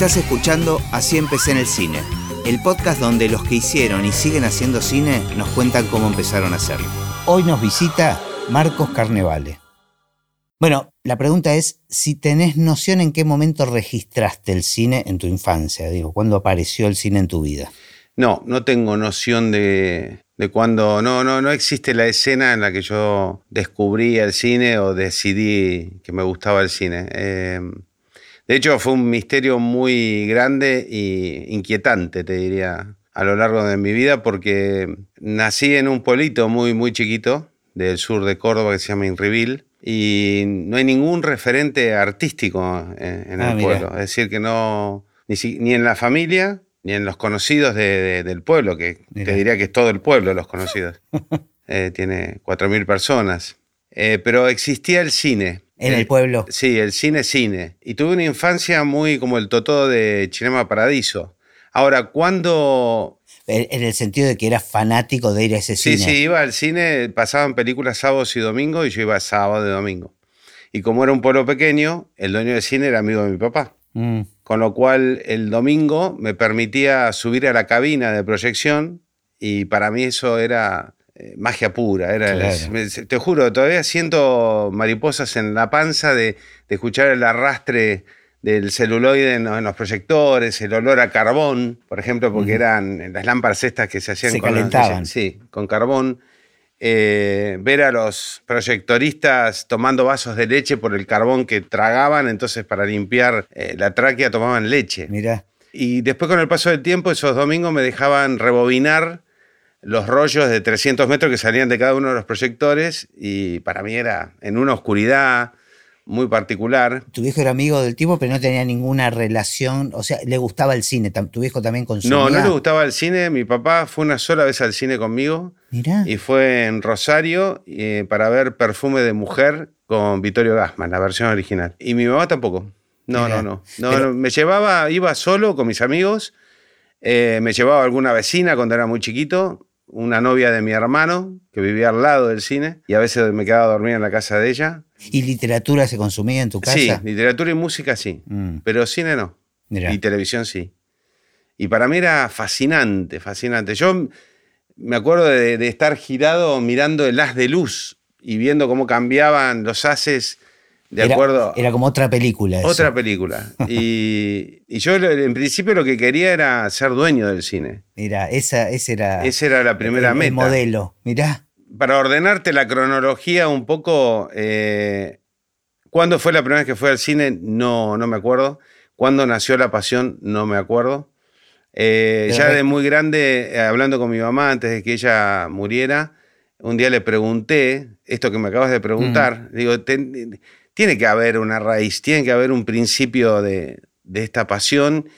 Estás escuchando Así empecé en el cine, el podcast donde los que hicieron y siguen haciendo cine nos cuentan cómo empezaron a hacerlo. Hoy nos visita Marcos Carnevale. Bueno, la pregunta es si tenés noción en qué momento registraste el cine en tu infancia, digo, cuándo apareció el cine en tu vida. No, no tengo noción de, de cuándo, no, no, no existe la escena en la que yo descubrí el cine o decidí que me gustaba el cine. Eh, de hecho, fue un misterio muy grande e inquietante, te diría, a lo largo de mi vida, porque nací en un pueblito muy, muy chiquito del sur de Córdoba que se llama Inrivil y no hay ningún referente artístico en, Ah, el mira. pueblo. Es decir, que no, ni, si- ni en la familia, ni en los conocidos de- de- del pueblo, que te diría que es todo el pueblo los conocidos. Eh, tiene 4.000 personas. Eh, pero existía el cine. En el pueblo. Sí, el cine, cine. Y tuve una infancia muy como el totó de Cinema Paradiso. Ahora, ¿cuándo En el sentido de que eras fanático de ir a ese Sí, cine. sí, iba al cine, pasaban películas sábados y domingos y yo iba sábado y domingo. Y como era un pueblo pequeño, el dueño del cine era amigo de mi papá. Mm, Con lo cual el domingo me permitía subir a la cabina de proyección y para mí eso era magia pura. Era, Claro. te juro, todavía siento mariposas en la panza de, de escuchar el arrastre del celuloide en los, en los proyectores, el olor a carbón, por ejemplo, porque eran las lámparas estas que se hacían Se con calentaban. sí, con carbón. Eh, ver a los proyectoristas tomando vasos de leche por el carbón que tragaban, entonces para limpiar eh, la tráquea tomaban leche. Mirá. Y después con el paso del tiempo, esos domingos me dejaban rebobinar los rollos de 300 metros que salían de cada uno de los proyectores y para mí era en una oscuridad muy particular. Tu viejo era amigo del tipo, pero no tenía ninguna relación. O sea, le gustaba el cine. Tu viejo también consumía. No, no le gustaba el cine. Mi papá fue una sola vez al cine conmigo Mirá. y fue en Rosario eh, para ver Perfume de Mujer con Vittorio Gassman, la versión original. Y mi mamá tampoco. No, Mirá. no, no. no, Pero- no. Me llevaba, iba solo con mis amigos, eh, me llevaba alguna vecina cuando era muy chiquito, una novia de mi hermano que vivía al lado del cine y a veces me quedaba a dormir en la casa de ella. ¿Y literatura se consumía en tu casa? Sí, literatura y música sí, Mm, pero cine no. mirá. Y televisión sí. Y para mí era fascinante, fascinante. Yo me acuerdo de, de estar girado mirando el haz de luz y viendo cómo cambiaban los haces de era, acuerdo Era como otra película. eso. otra película. Y, y yo en principio lo que quería era ser dueño del cine. Mirá, esa, ese era. Esa era la primera el, el meta. modelo. Mirá. Para ordenarte la cronología un poco, eh, ¿cuándo fue la primera vez que fue al cine? No, no me acuerdo. ¿Cuándo nació la pasión? No me acuerdo. Eh, ya de muy grande, eh, hablando con mi mamá antes de que ella muriera, un día le pregunté, esto que me acabas de preguntar, Mm. digo, "Ten- tiene que haber una raíz, tiene que haber un principio de, de esta pasión.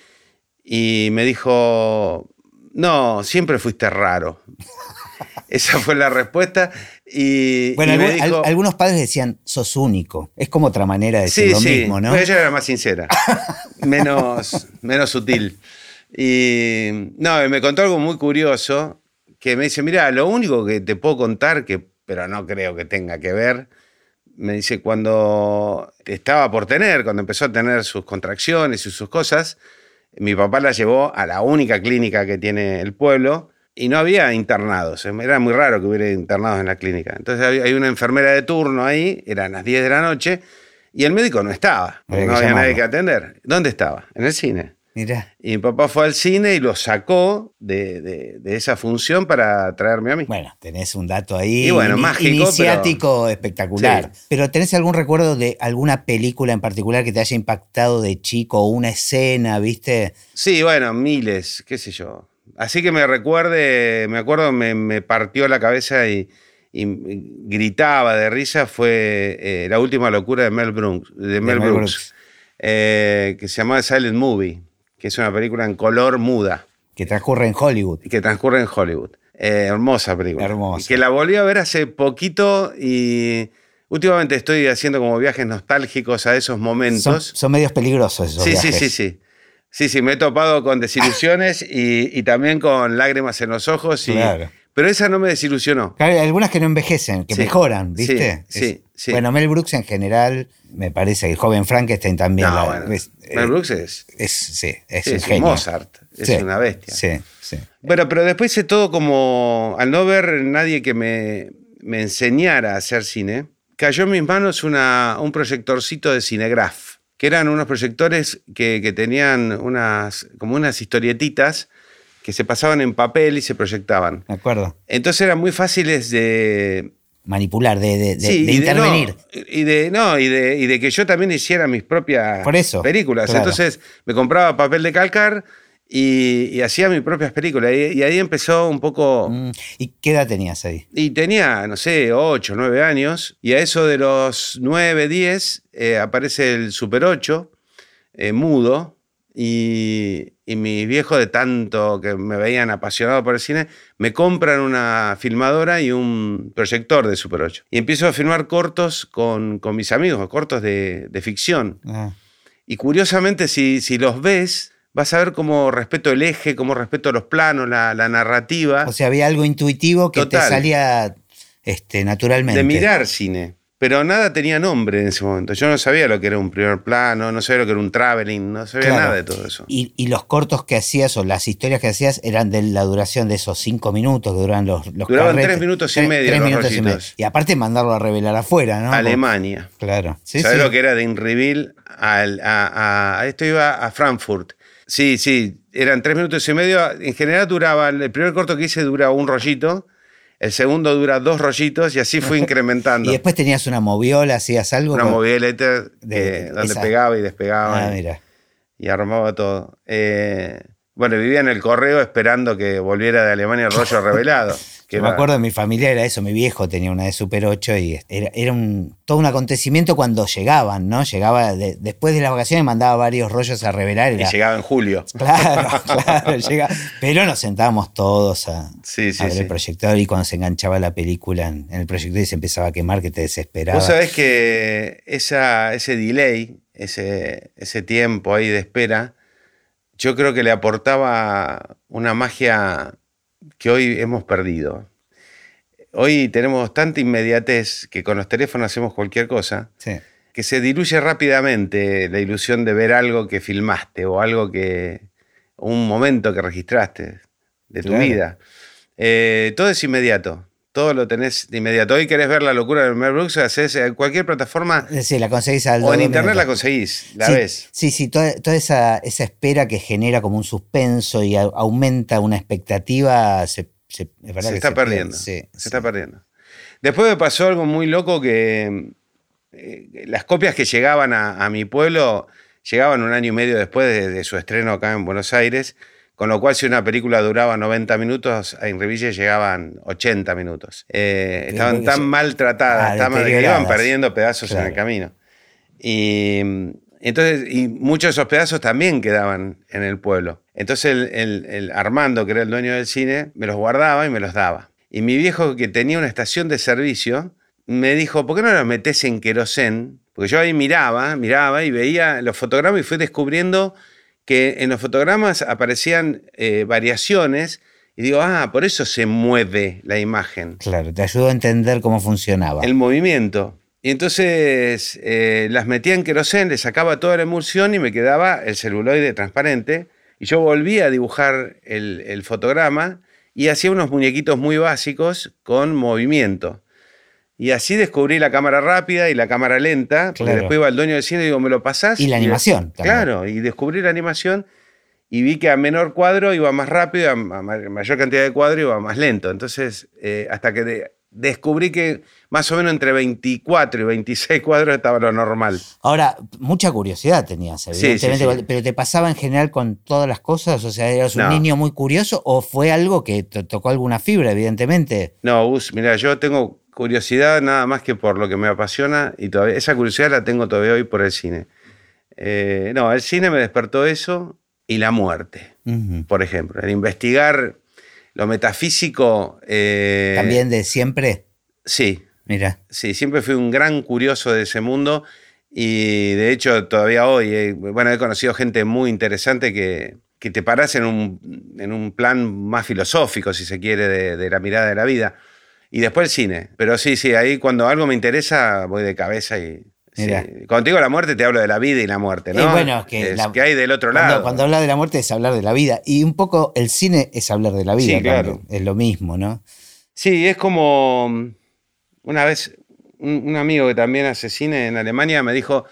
Y me dijo, no, siempre fuiste raro. Esa fue la respuesta. Y, Bueno, y me algu- al- dijo, algunos padres decían, sos único. Es como otra manera de decir sí, lo sí, mismo, ¿no? pero ella era más sincera, menos, menos sutil. Y no, me contó algo muy curioso, que me dice, mira, lo único que te puedo contar, que, pero no creo que tenga que ver, me dice, cuando estaba por tener, cuando empezó a tener sus contracciones y sus cosas, mi papá la llevó a la única clínica que tiene el pueblo y no había internados. Era muy raro que hubiera internados en la clínica. Entonces hay una enfermera de turno ahí, eran las 10 de la noche, y el médico no estaba. No había nadie que atender. ¿Dónde estaba? En el cine. Mirá. Y mi papá fue al cine y lo sacó de, de- de esa función para traerme a mí. Bueno, tenés un dato ahí Y bueno, mágico, iniciático espectacular. Sí. Pero ¿tenés algún recuerdo de alguna película en particular que te haya impactado de chico o una escena, viste? Sí, bueno, miles, qué sé yo. Así que me recuerde, me acuerdo, me, me partió la cabeza y, y gritaba de risa, fue eh, La última locura de Mel Brooks, de Mel Mel Brooks, Brooks. eh, que se llamaba Silent Movie, que es una película en color muda, Que transcurre en Hollywood. que transcurre en Hollywood. Eh, hermosa película. Hermosa. Que la volví a ver hace poquito y últimamente estoy haciendo como viajes nostálgicos a esos momentos. son medios peligrosos esos Sí, sí, viajes. sí, sí. Sí, sí, me he topado con desilusiones y, y también con lágrimas en los ojos y Claro. Pero esa no me desilusionó. Hay algunas que no envejecen, que mejoran, ¿viste? Sí, sí, Bueno, Mel Brooks en general, me parece que el joven Frankenstein también. Mel Brooks es. es sí, es, un genio. Mozart, es una bestia. Sí, sí. Bueno, pero después hice todo como. Al no ver nadie que me, me enseñara a hacer cine, cayó en mis manos una, un proyectorcito de Cinegraph, que eran unos proyectores que, que tenían unas, como unas historietitas que se pasaban en papel y se proyectaban. De acuerdo. Entonces eran muy fáciles de manipular, de, intervenir. y de no, y de, y de que yo también hiciera mis propias películas. Entonces me compraba papel de calcar y, hacía mis propias películas. Y, ahí empezó un poco. Mm, ¿Y qué edad tenías ahí? Y tenía, no sé, 8, 9 años. Y a eso de los 9, 10 eh, aparece el Super 8, eh, mudo. Y, y mis viejos, de tanto que me veían apasionado por el cine, me compran una filmadora y un proyector de Super 8. Y empiezo a filmar cortos con, con mis amigos, cortos de, de ficción. Ah. Y curiosamente, si, si los ves, vas a ver cómo respeto el eje, cómo respeto los planos, la, la narrativa. O sea, había algo intuitivo que te salía este, naturalmente. De mirar cine pero nada tenía nombre en ese momento. Yo no sabía lo que era un primer plano, no sabía lo que era un traveling, no sabía nada de todo eso. Y, los cortos que hacías o las historias que hacías eran de la duración de esos cinco minutos que duran los, los Duraban tres minutos y medio. Tres minutos y medio. Y aparte mandarlo a revelar afuera, ¿no? Alemania. Claro. ¿Sabes lo que era de Inreveal? A, a, esto iba a Frankfurt. Sí, sí, eran tres minutos y medio. En general duraba, el primer corto que hice duraba un rollito el segundo dura dos rollitos y así fue incrementando. y después tenías una moviola, hacías algo. Una moviola donde pegaba y despegaba. Ah, mira. Y armaba todo. Eh, bueno, vivía en el correo esperando que volviera de Alemania el rollo revelado. Me acuerdo de mi familia era eso, mi viejo tenía una de Super 8 y era, un, todo un acontecimiento cuando llegaban, ¿no? Llegaba después de las vacaciones mandaba varios rollos a revelar. Y llegaba en julio. Claro, claro, Pero nos sentábamos todos a, ver el proyector y cuando se enganchaba la película en, el proyector y se empezaba a quemar que te desesperaba. Vos sabés que esa, ese delay, ese, ese tiempo ahí de espera, yo creo que le aportaba una magia que hoy hemos perdido. Hoy tenemos tanta inmediatez que con los teléfonos hacemos cualquier cosa, que se diluye rápidamente la ilusión de ver algo que filmaste o algo que, un momento que registraste de tu vida. Eh, todo es inmediato. Todo lo tenés de inmediato. Hoy querés ver la locura de Mel Brooks, haces en cualquier plataforma. Sí, la conseguís al O en internet la conseguís, la ves. Sí, sí, toda, esa, esa, espera que genera como un suspenso y aumenta una expectativa, se, se, está perdiendo. se está perdiendo. Después me pasó algo muy loco que eh, las copias que llegaban a, mi pueblo llegaban un año y medio después de, de su estreno acá en Buenos Aires con lo cual, si una película duraba 90 minutos, en Reville llegaban 80 minutos. Eh, estaban tan maltratadas, ah, que iban perdiendo pedazos en el camino. Y entonces, y muchos de esos pedazos también quedaban en el pueblo. Entonces el, Armando, que era el dueño del cine, me los guardaba y me los daba. Y mi viejo, que tenía una estación de servicio, me dijo, ¿por qué no los metes en querosén? Porque yo ahí miraba, miraba y veía los fotogramas y fui descubriendo que en los fotogramas aparecían eh, variaciones y digo, ah, por eso se mueve la imagen. Claro, te ayudó a entender cómo funcionaba. El movimiento. Y entonces eh, las metía en querosén, le sacaba toda la emulsión y me quedaba el celuloide transparente. Y yo volvía a dibujar el, el fotograma y hacía unos muñequitos muy básicos con movimiento. Y así descubrí la cámara rápida y la cámara lenta. Después iba el dueño del cine y digo, ¿me lo pasás? Y la animación. Claro, y descubrí la animación y vi que a menor cuadro iba más rápido, a mayor cantidad de cuadro iba más lento. Entonces, eh, hasta que descubrí que más o menos entre 24 y 26 cuadros estaba lo normal. Ahora, mucha curiosidad tenías, evidentemente, pero ¿te pasaba en general con todas las cosas? O sea, ¿eras un niño muy curioso o fue algo que te tocó alguna fibra, evidentemente? No, Gus, mira, yo tengo curiosidad nada más que por lo que me apasiona y todavía esa curiosidad la tengo todavía hoy por el cine. Eh, no, el cine me despertó eso y la muerte, por ejemplo. El investigar lo metafísico. Eh, ¿También de siempre? Sí. Mira. Sí, siempre fui un gran curioso de ese mundo y de hecho todavía hoy, eh, bueno, he conocido gente muy interesante que, que te paras en un, en un plan más filosófico, si se quiere, de, la mirada de la vida. Y después el cine. Pero sí, sí, ahí cuando algo me interesa voy de cabeza y... Cuando te digo la muerte te hablo de la vida y la muerte, ¿no? bueno, que, que hay del otro lado. Cuando habla de la muerte es hablar de la vida. Y un poco el cine es hablar de la vida. Sí, claro. Es lo mismo, ¿no? Sí, es como una vez un, amigo que también hace cine en Alemania me dijo,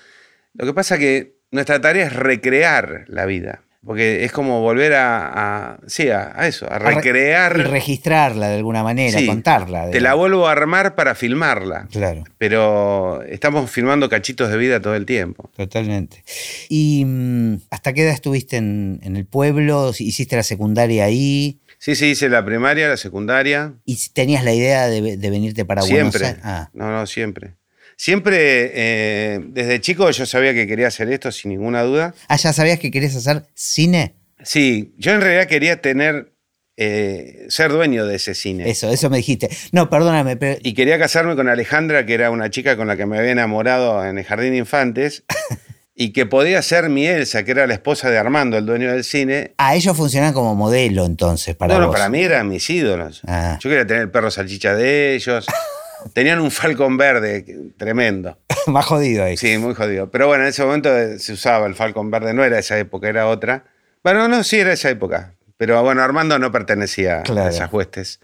lo que pasa que nuestra tarea es recrear la vida. Porque es como volver a, sí, a, eso, a recrear. Y registrarla de alguna manera, contarla. Te la vuelvo a armar para filmarla. Claro. Pero estamos filmando cachitos de vida todo el tiempo. Totalmente. ¿Y mm, hasta qué edad estuviste en, el pueblo? ¿Hiciste la secundaria ahí? Sí, sí, hice la primaria, la secundaria. ¿Y tenías la idea de, venirte para Buenos Aires? Siempre. Ah. No, no, siempre. Siempre, eh, desde chico yo sabía que quería hacer esto sin ninguna duda. Ah, ¿ya sabías que querías hacer cine? Sí, yo en realidad quería tener, eh, ser dueño de ese cine. Eso, eso me dijiste. No, perdóname. Pero... Y quería casarme con Alejandra, que era una chica con la que me había enamorado en el Jardín de Infantes. y que podía ser mi Elsa, que era la esposa de Armando, el dueño del cine. Ah, ellos funcionaban como modelo entonces para No, no, para mí eran mis ídolos. Ah. Yo quería tener el perro salchicha de ellos. Tenían un Falcon verde tremendo. Más jodido ahí. Sí, muy jodido. Pero bueno, en ese momento se usaba el Falcon verde, no era esa época, era otra. Bueno, no, sí era esa época. Pero bueno, Armando no pertenecía a esas huestes.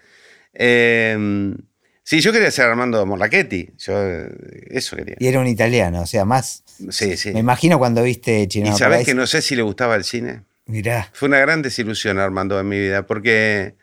Em, sí, yo quería ser Armando Morlachetti. Yo eso quería. Y era un italiano, o sea, más. Sí, sí. Me imagino cuando viste Chino. Y sabes que no sé si le gustaba el cine. Mirá. Fue una gran desilusión Armando en mi vida, porque.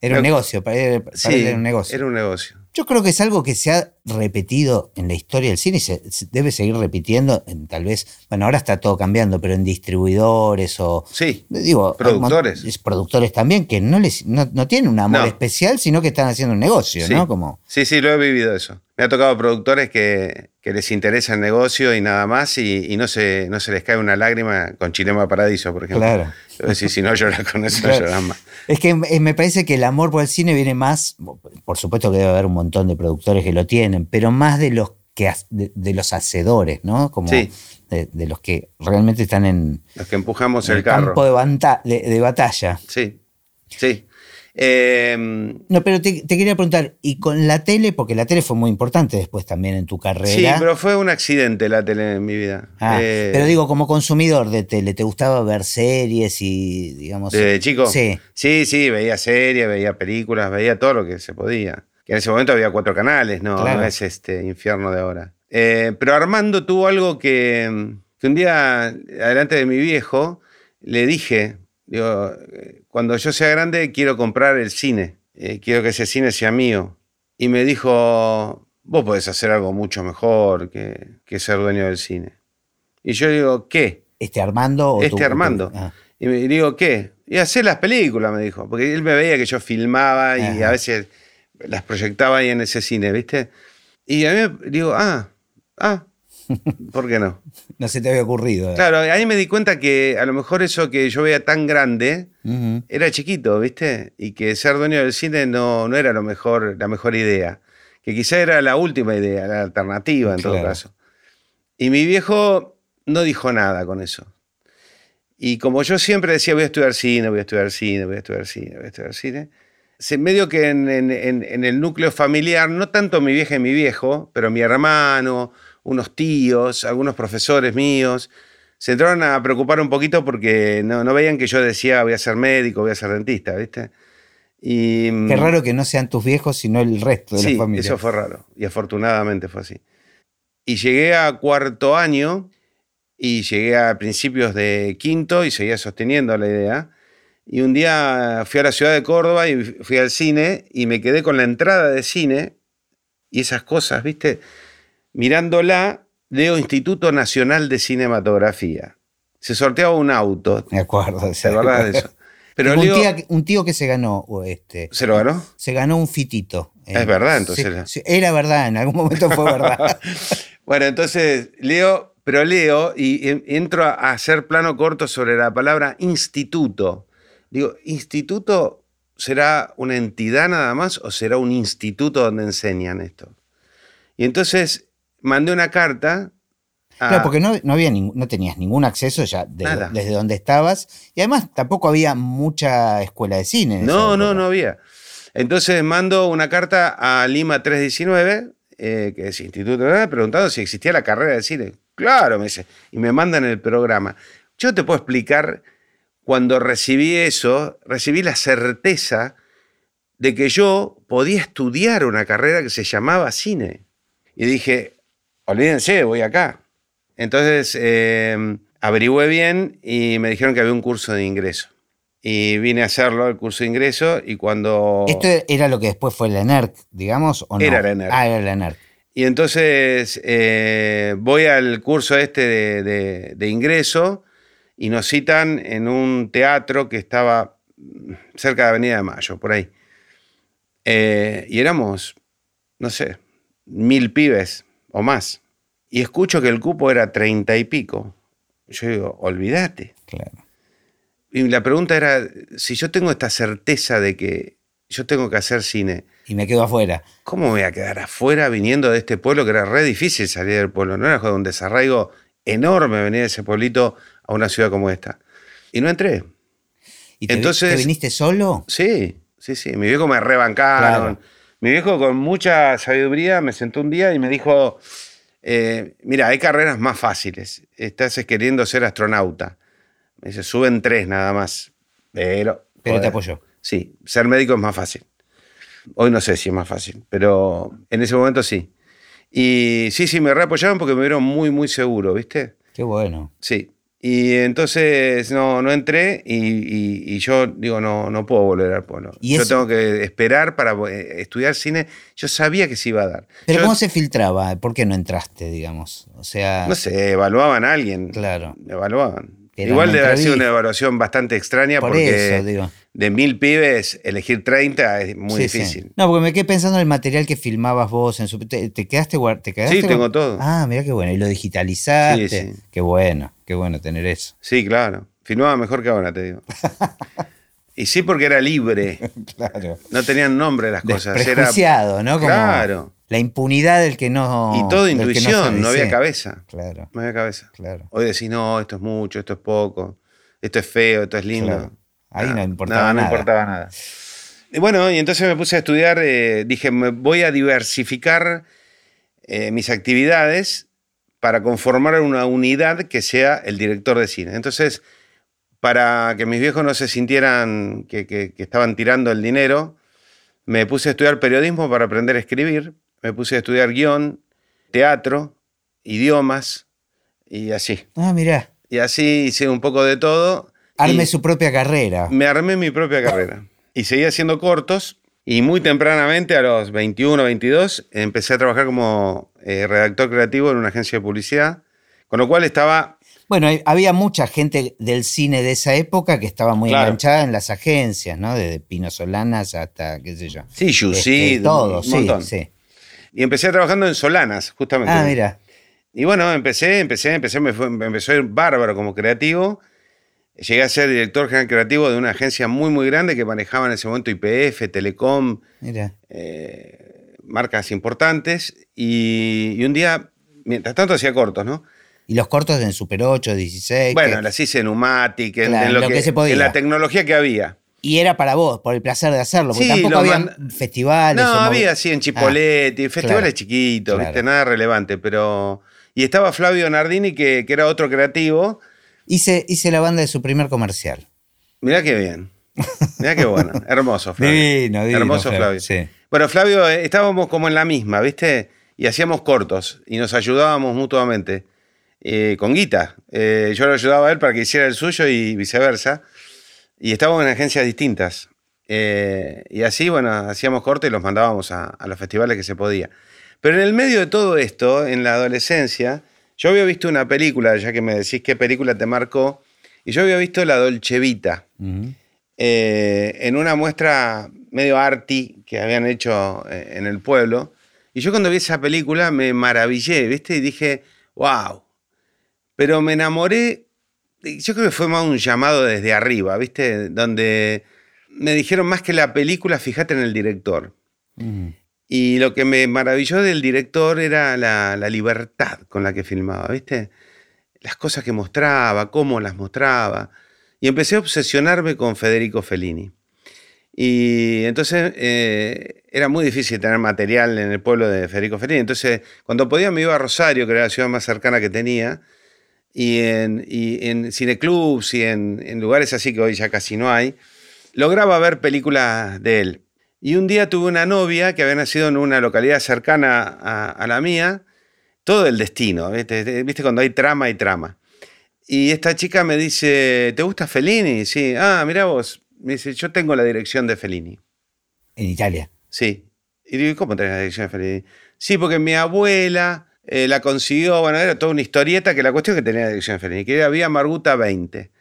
Era un negocio, para él, era un negocio. Era un negocio. Yo creo que es algo que se ha repetido en la historia del cine y se, debe seguir repitiendo, en, tal vez, bueno, ahora está todo cambiando, pero en distribuidores o... Sí, digo, productores. Productores también, que no, les, no, tienen un amor especial, sino que están haciendo un negocio, ¿no? Como... Sí, sí, lo he vivido eso. Me ha tocado productores que, les interesa el negocio y nada más, y, no, se, no se les cae una lágrima con Chilema Paradiso, por ejemplo. Claro. Si, si no lloras con eso, lloras más. Es que eh, me parece que el amor por el cine viene más, por supuesto que debe haber un montón de productores que lo tienen, pero más de los que de, los hacedores, ¿no? Como de, los que realmente están en los que empujamos el, campo de, de, batalla. Sí, sí. Em, no, pero te, quería preguntar, ¿y con la tele? Porque la tele fue muy importante después también en tu carrera. Sí, pero fue un accidente la tele en mi vida. Ah, eh, pero digo, como consumidor de tele, ¿te gustaba ver series y, digamos... ¿De chico? Sí. Sí, sí, veía series, veía películas, veía todo lo que se podía. Que en ese momento había cuatro canales, ¿no? No es este infierno de ahora. Eh, pero Armando tuvo algo que, que un día, adelante de mi viejo, le dije, Digo, cuando yo sea grande quiero comprar el cine, eh, quiero que ese cine sea mío. Y me dijo, vos podés hacer algo mucho mejor que, ser dueño del cine. Y yo digo, ¿qué? ¿Este Armando? O este Armando. Ah. Y me digo, ¿qué? Y hacer las películas, me dijo. Porque él me veía que yo filmaba y a veces las proyectaba ahí en ese cine, ¿viste? Y a mí digo, ah, ah, ¿Por qué no? no se te había ocurrido. Claro, ahí me di cuenta que a lo mejor eso que yo veía tan grande era chiquito, ¿viste? Y que ser dueño del cine no, no era lo mejor, la mejor idea. Que quizá era la última idea, la alternativa en todo caso. Y mi viejo no dijo nada con eso. Y como yo siempre decía, voy a estudiar cine, voy a estudiar cine, voy a estudiar cine, voy a estudiar cine, se medio que en, en el núcleo familiar, no tanto mi vieja y mi viejo, pero mi hermano, unos tíos, algunos profesores míos, se entraron a preocupar un poquito porque no, veían que yo decía voy a ser médico, voy a ser dentista, ¿viste? Y, mm, Qué raro que no sean tus viejos, sino el resto de la familia. Eso fue raro, y afortunadamente fue así. Y llegué a cuarto año y llegué a principios de quinto y seguía sosteniendo la idea. Y un día fui a la ciudad de Córdoba y fui al cine y me quedé con la entrada de cine y esas cosas, ¿viste? Mirándola, leo Instituto Nacional de Cinematografía. Se sorteaba un auto. Me acuerdo. ¿Te de eso? Pero un, tío, que se ganó. Este, ¿Se lo ganó? Se ganó un fitito. Es verdad, entonces. era verdad, en algún momento fue verdad. bueno, entonces leo, pero leo y entro a hacer plano corto sobre la palabra instituto. Digo, ¿instituto será una entidad nada más o será un instituto donde enseñan esto? Y entonces mandé una carta Claro, porque no, había no tenías ningún acceso ya desde donde estabas. Y además tampoco había mucha escuela de cine. No, no, no había. Entonces mando una carta a Lima 319, eh, que es Instituto de preguntando si existía la carrera de cine. Claro, me dice. Y me mandan el programa. Yo te puedo explicar, cuando recibí eso, recibí la certeza de que yo podía estudiar una carrera que se llamaba cine. Y dije, olvídense, voy acá. Entonces eh, averigüé bien y me dijeron que había un curso de ingreso. Y vine a hacerlo, el curso de ingreso, y cuando... ¿Esto era lo que después fue la ENERC, digamos, o no? Era la ENERC. Ah, era la ENERC. Y entonces eh, voy al curso este de, ingreso y nos citan en un teatro que estaba cerca de Avenida de Mayo, por ahí. Eh, y éramos, no sé, mil pibes o más. Y escucho que el cupo era treinta y pico. Yo digo, olvídate. Claro. Y la pregunta era, si yo tengo esta certeza de que yo tengo que hacer cine. Y me quedo afuera. ¿Cómo me voy a quedar afuera viniendo de este pueblo que era re difícil salir del pueblo? No era un desarraigo enorme venir de ese pueblito a una ciudad como esta. Y no entré. ¿Y te, Entonces, viniste solo? Sí, sí, sí. Mi viejo me rebancaron. Mi viejo con mucha sabiduría me sentó un día y me dijo, eh, mira, hay carreras más fáciles. Estás queriendo ser astronauta. Me dice, suben tres nada más. Pero. Pero te apoyó. Sí, ser médico es más fácil. Hoy no sé si es más fácil, pero en ese momento sí. Y sí, sí, me reapoyaron porque me vieron muy, muy seguro, ¿viste? Qué bueno. Sí. Y entonces no, no entré y, yo digo, no, no puedo volver al pueblo. yo tengo que esperar para eh, estudiar cine. Yo sabía que se iba a dar. ¿Pero cómo se filtraba? ¿Por qué no entraste, digamos? O sea... No sé, evaluaban a alguien. Claro. Evaluaban. Igual debe haber sido una evaluación bastante extraña porque de mil pibes elegir 30 es muy difícil. No, porque me quedé pensando en el material que filmabas vos. En su, ¿Te, quedaste, te quedaste? Sí, tengo todo. Ah, mira qué bueno. Y lo digitalizaste. Sí, sí. Qué bueno, qué bueno tener eso. Sí, claro. Filmaba mejor que ahora, te digo. y sí porque era libre. claro. No tenían nombre las cosas. Era, ¿no? claro la impunidad del que no. Y todo intuición, no, había cabeza. Claro. No había cabeza. Claro. Hoy decís, no, esto es mucho, esto es poco, esto es feo, esto es lindo. Ahí no, importaba nada. No importaba nada. Y bueno, y entonces me puse a estudiar, eh, dije, me voy a diversificar eh, mis actividades para conformar una unidad que sea el director de cine. Entonces, para que mis viejos no se sintieran que estaban tirando el dinero, me puse a estudiar periodismo para aprender a escribir me puse a estudiar guion, teatro, idiomas y así. Ah, mirá. Y así hice un poco de todo. Arme su propia carrera. Me armé mi propia carrera. Y seguí haciendo cortos. Y muy tempranamente, a los 21, 22, empecé a trabajar como eh, redactor creativo en una agencia de publicidad. Con lo cual estaba bueno, había mucha gente del cine de esa época que estaba muy enganchada en las agencias, ¿no? Desde Pino Solanas hasta, qué sé yo. Sí, Yusid, este, todo, sí, sí. Y empecé trabajando en Solanas, justamente. Ah, mira. Y bueno, empecé, empecé, empecé, me, empezó a ir bárbaro como creativo. Llegué a ser director general creativo de una agencia muy, muy grande que manejaba en ese momento IPF, Telecom, eh, marcas importantes. Y, un día, mientras tanto, hacía cortos, ¿no? Y los cortos en Super 8, 16. Bueno, las hice en Umatic, en, lo, que, se podía. en la tecnología que había. Y era para vos, por el placer de hacerlo, porque tampoco había festivales. No, había, sí, en Chipoletti, festivales chiquitos, ¿viste? nada relevante, pero... Y estaba Flavio Nardini, que, que, era otro creativo. Hice, hice la banda de su primer comercial. Mirá qué bien. Mirá qué bueno. Hermoso, Flavio. Divino, divino. Hermoso Flavio. Sí. Bueno, Flavio, eh, estábamos como en la misma, ¿viste? Y hacíamos cortos y nos ayudábamos mutuamente. Eh, con guita. Eh, yo lo ayudaba a él para que hiciera el suyo y viceversa. Y estábamos en agencias distintas. Eh, y así, bueno, hacíamos corte y los mandábamos a, los festivales que se podía. Pero en el medio de todo esto, en la adolescencia, yo había visto una película, ya que me decís qué película te marcó, y yo había visto La Dolce Vita, eh, en una muestra medio arty que habían hecho eh, en el pueblo. Y yo cuando vi esa película me maravillé, ¿viste? Y dije, wow. Pero me enamoré yo creo que fue más un llamado desde arriba, ¿viste? Donde me dijeron más que la película, fíjate en el director. Y lo que me maravilló del director era la, la libertad con la que filmaba, ¿viste? Las cosas que mostraba, cómo las mostraba. Y empecé a obsesionarme con Federico Fellini. Y entonces eh, era muy difícil tener material en el pueblo de Federico Fellini. Entonces, cuando podía me iba a Rosario, que era la ciudad más cercana que tenía, y en, y en cineclubs y en, en, lugares así que hoy ya casi no hay, lograba ver películas de él. Y un día tuve una novia que había nacido en una localidad cercana a, a la mía, todo el destino, ¿viste? ¿viste? Cuando hay trama y trama. Y esta chica me dice, ¿te gusta Fellini? Sí, ah, mira vos, me dice, yo tengo la dirección de Fellini. En Italia. Sí. Y digo, ¿cómo tenés la dirección de Fellini? Sí, porque mi abuela eh, la consiguió, bueno, era toda una historieta que la cuestión es que tenía la dirección de Fellini, que había Marguta 20.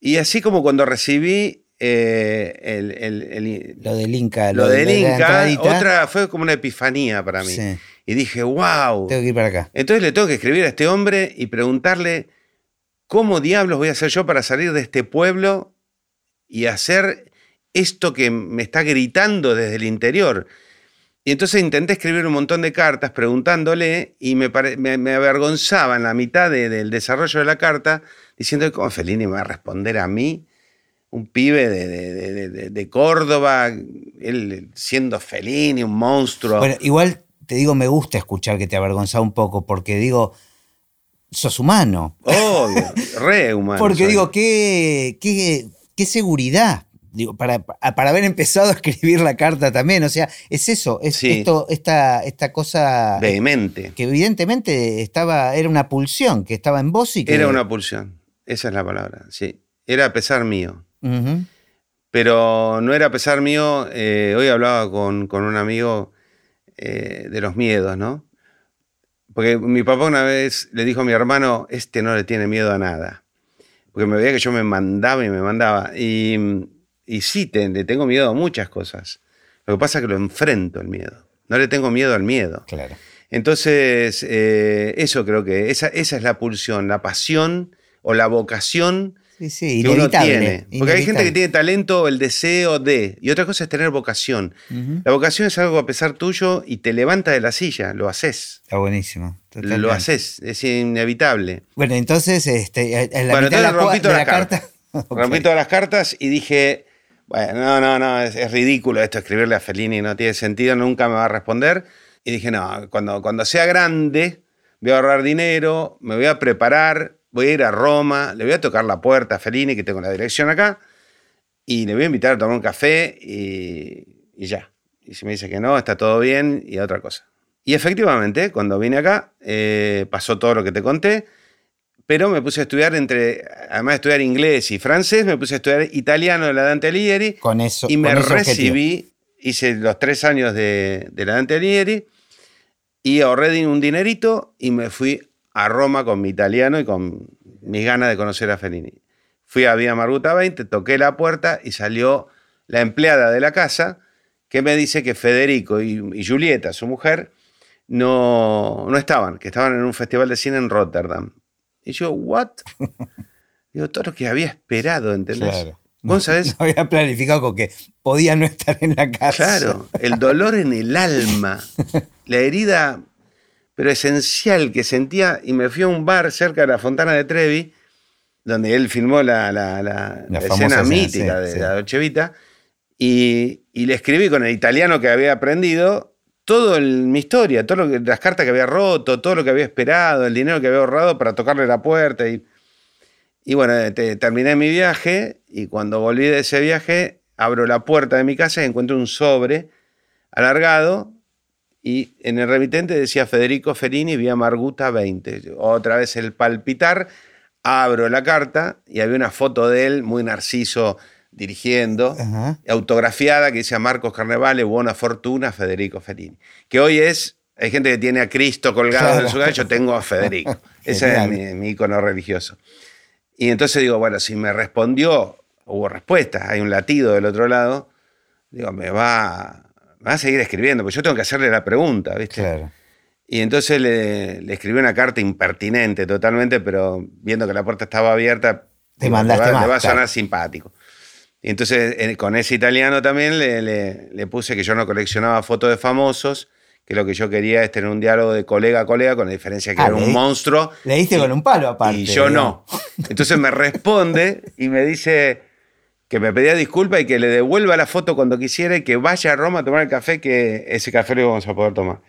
Y así como cuando recibí eh, el, el, el, lo del Inca, lo, lo del Inca, otra fue como una epifanía para mí. Sí. Y dije, wow. Tengo que ir para acá. Entonces le tengo que escribir a este hombre y preguntarle, ¿cómo diablos voy a hacer yo para salir de este pueblo y hacer esto que me está gritando desde el interior. Y entonces intenté escribir un montón de cartas preguntándole y me, me, me avergonzaba en la mitad de, del desarrollo de la carta diciendo cómo Fellini me va a responder a mí, un pibe de, de, de, Córdoba, él siendo Fellini, un monstruo. Bueno, igual te digo, me gusta escuchar que te avergonzaba un poco porque digo, sos humano. Obvio, re humano. porque soy. digo, qué, qué qué seguridad. Digo, para, para, haber empezado a escribir la carta también, o sea, es eso, es Sí. esto, esta, esta cosa Vehemente. que evidentemente estaba, era una pulsión que estaba en vos y que. Era una pulsión, esa es la palabra, sí. Era a pesar mío. Pero no era pesar mío, eh, hoy hablaba con, con un amigo eh, de los miedos, ¿no? Porque mi papá una vez le dijo a mi hermano, este no le tiene miedo a nada. Porque me veía que yo me mandaba y me mandaba. Y, y sí, te- le tengo miedo a muchas cosas. Lo que pasa es que lo enfrento el miedo. No le tengo miedo al miedo. Claro. Entonces, eh, eso creo que, esa, esa es la pulsión, la pasión o la vocación Sí, sí, que uno inevitable. tiene. Porque hay gente que tiene talento, el deseo de, y otra cosa es tener vocación. La vocación es algo a pesar tuyo y te levanta de la silla, lo haces. Está buenísimo. Lo haces, es inevitable. Bueno, entonces, este, en la Bueno, mitad de la, rompí todas la las carta. Ok. Rompí todas las cartas y dije, bueno, no, no, no, es, es ridículo esto, escribirle a Fellini, no tiene sentido, nunca me va a responder. Y dije, no, cuando, cuando sea grande, voy a ahorrar dinero, me voy a preparar, voy a ir a Roma, le voy a tocar la puerta a Fellini, que tengo la dirección acá, y le voy a invitar a tomar un café y, y ya. Y si me dice que no, está todo bien y otra cosa. Y efectivamente, cuando vine acá, eh, pasó todo lo que te conté, pero me puse a estudiar entre, además de estudiar inglés y francés, me puse a estudiar italiano de la Dante Alighieri Con eso. y me objetivo. recibí, hice los tres años de, de la Dante Alighieri y ahorré un dinerito y me fui a Roma con mi italiano y con mis ganas de conocer a Fellini. Fui a Vía Marguta 20, toqué la puerta y salió la empleada de la casa que me dice que Federico y, y Julieta, su mujer, no, no estaban, que estaban en un festival de cine en Rotterdam. Y yo, ¿what? Digo, todo lo que había esperado, ¿entendés? Claro. Vos sabés, No había planificado con que podía no estar en la casa. Claro, el dolor en el alma, la herida, pero esencial que sentía, y me fui a un bar cerca de la Fontana de Trevi, donde él filmó la, la- la- escena escena, mítica sí, de sí. la Dolce Vita, y, y le escribí con el italiano que había aprendido todo el- mi historia, todo lo que, las cartas que había roto, todo lo que había esperado, el dinero que había ahorrado para tocarle la puerta. Y, y bueno, te- terminé mi viaje y cuando volví de ese viaje, abro la puerta de mi casa y encuentro un sobre alargado y en el remitente decía Federico Fellini, vía Marguta 20. Yo, Otra vez el palpitar, abro la carta y había una foto de él, muy narciso, dirigiendo, autografiada, que decía Marcos Carnevale, buena fortuna, Federico Fellini. Que hoy es, hay gente que tiene a Cristo colgado Claro. en su casa, yo tengo a Federico. Ese es mi, mi icono religioso. Y entonces digo, bueno, si me respondió, hubo respuesta, hay un latido del otro lado, digo, me va, va a seguir escribiendo, porque yo tengo que hacerle la pregunta, ¿viste? Claro. Y entonces le, le escribí una carta impertinente totalmente, pero viendo que la puerta estaba abierta, Te mandaste le va, más, le va a sonar claro. simpático. Y entonces con ese italiano también le, le, puse que yo no coleccionaba fotos de famosos, que lo que yo quería es tener un diálogo de colega a colega, con la diferencia que ah, era un monstruo. Le diste con un palo aparte. Y yo no. Entonces me responde y me dice que me pedía disculpas y que le devuelva la foto cuando quisiera y que vaya a Roma a tomar el café, que ese café lo íbamos a poder tomar.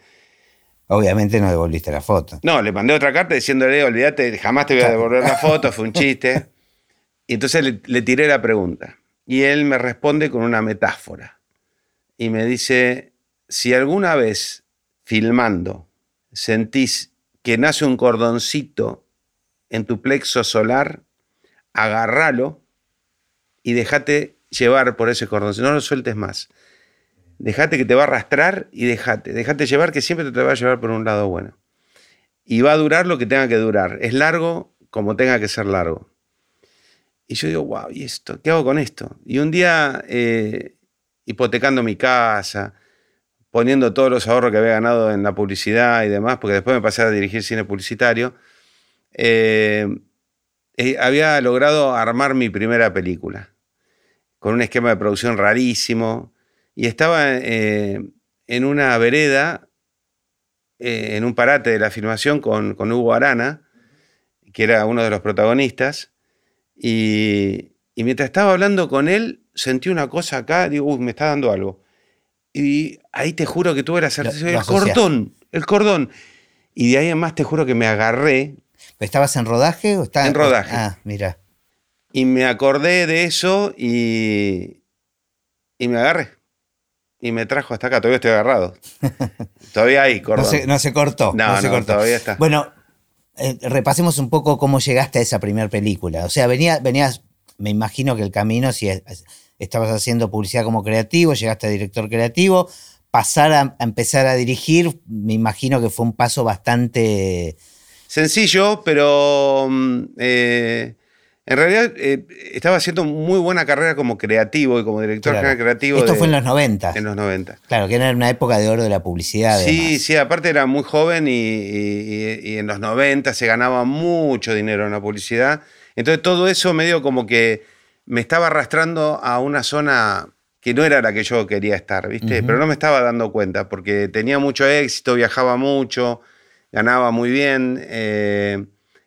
Obviamente no devolviste la foto. No, le mandé otra carta diciéndole, olvídate, jamás te voy a devolver la foto, fue un chiste. Y entonces le, tiré la pregunta. Y él me responde con una metáfora. Y me dice, si alguna vez filmando sentís que nace un cordoncito en tu plexo solar, agárralo y déjate llevar por ese cordoncito, no lo sueltes más. Dejate que te va a arrastrar y dejate. Dejate llevar que siempre te va a llevar por un lado bueno. Y va a durar lo que tenga que durar. Es largo como tenga que ser largo. Y yo digo, wow, ¿y esto? ¿Qué hago con esto? Y un día, eh, hipotecando mi casa, poniendo todos los ahorros que había ganado en la publicidad y demás, porque después me pasé a dirigir cine publicitario, eh, eh, había logrado armar mi primera película, con un esquema de producción rarísimo, y estaba eh, en una vereda, eh, en un parate de la filmación con, Hugo Arana, que era uno de los protagonistas, y, mientras estaba hablando con él, sentí una cosa acá, digo, uy, me está dando algo. Y ahí te juro que tuve la certeza, el cordón, el cordón. Y de ahí en más te juro que me agarré. ¿Estabas en rodaje o estabas en rodaje? Ah, mira. Y me acordé de eso y, y me agarré y me trajo hasta acá. Todavía estoy agarrado. todavía hay cordón. No se, cortó. No, se cortó. todavía está. Bueno, eh, repasemos un poco cómo llegaste a esa primera película. O sea, venía, venías, me imagino que el camino, si estabas haciendo publicidad como creativo, llegaste a director creativo, pasar a, empezar a dirigir, me imagino que fue un paso bastante... Sencillo, pero... Mm, eh, en realidad eh, estaba haciendo muy buena carrera como creativo y como director creativo. Esto fue en los 90. En los 90. Claro, que era una época de oro de la publicidad. Sí, sí, aparte era muy joven y, en los 90 se ganaba mucho dinero en la publicidad. Entonces todo eso medio como que me estaba arrastrando a una zona que no era la que yo quería estar, ¿viste? Pero no me estaba dando cuenta porque tenía mucho éxito, viajaba mucho, ganaba muy bien. Eh,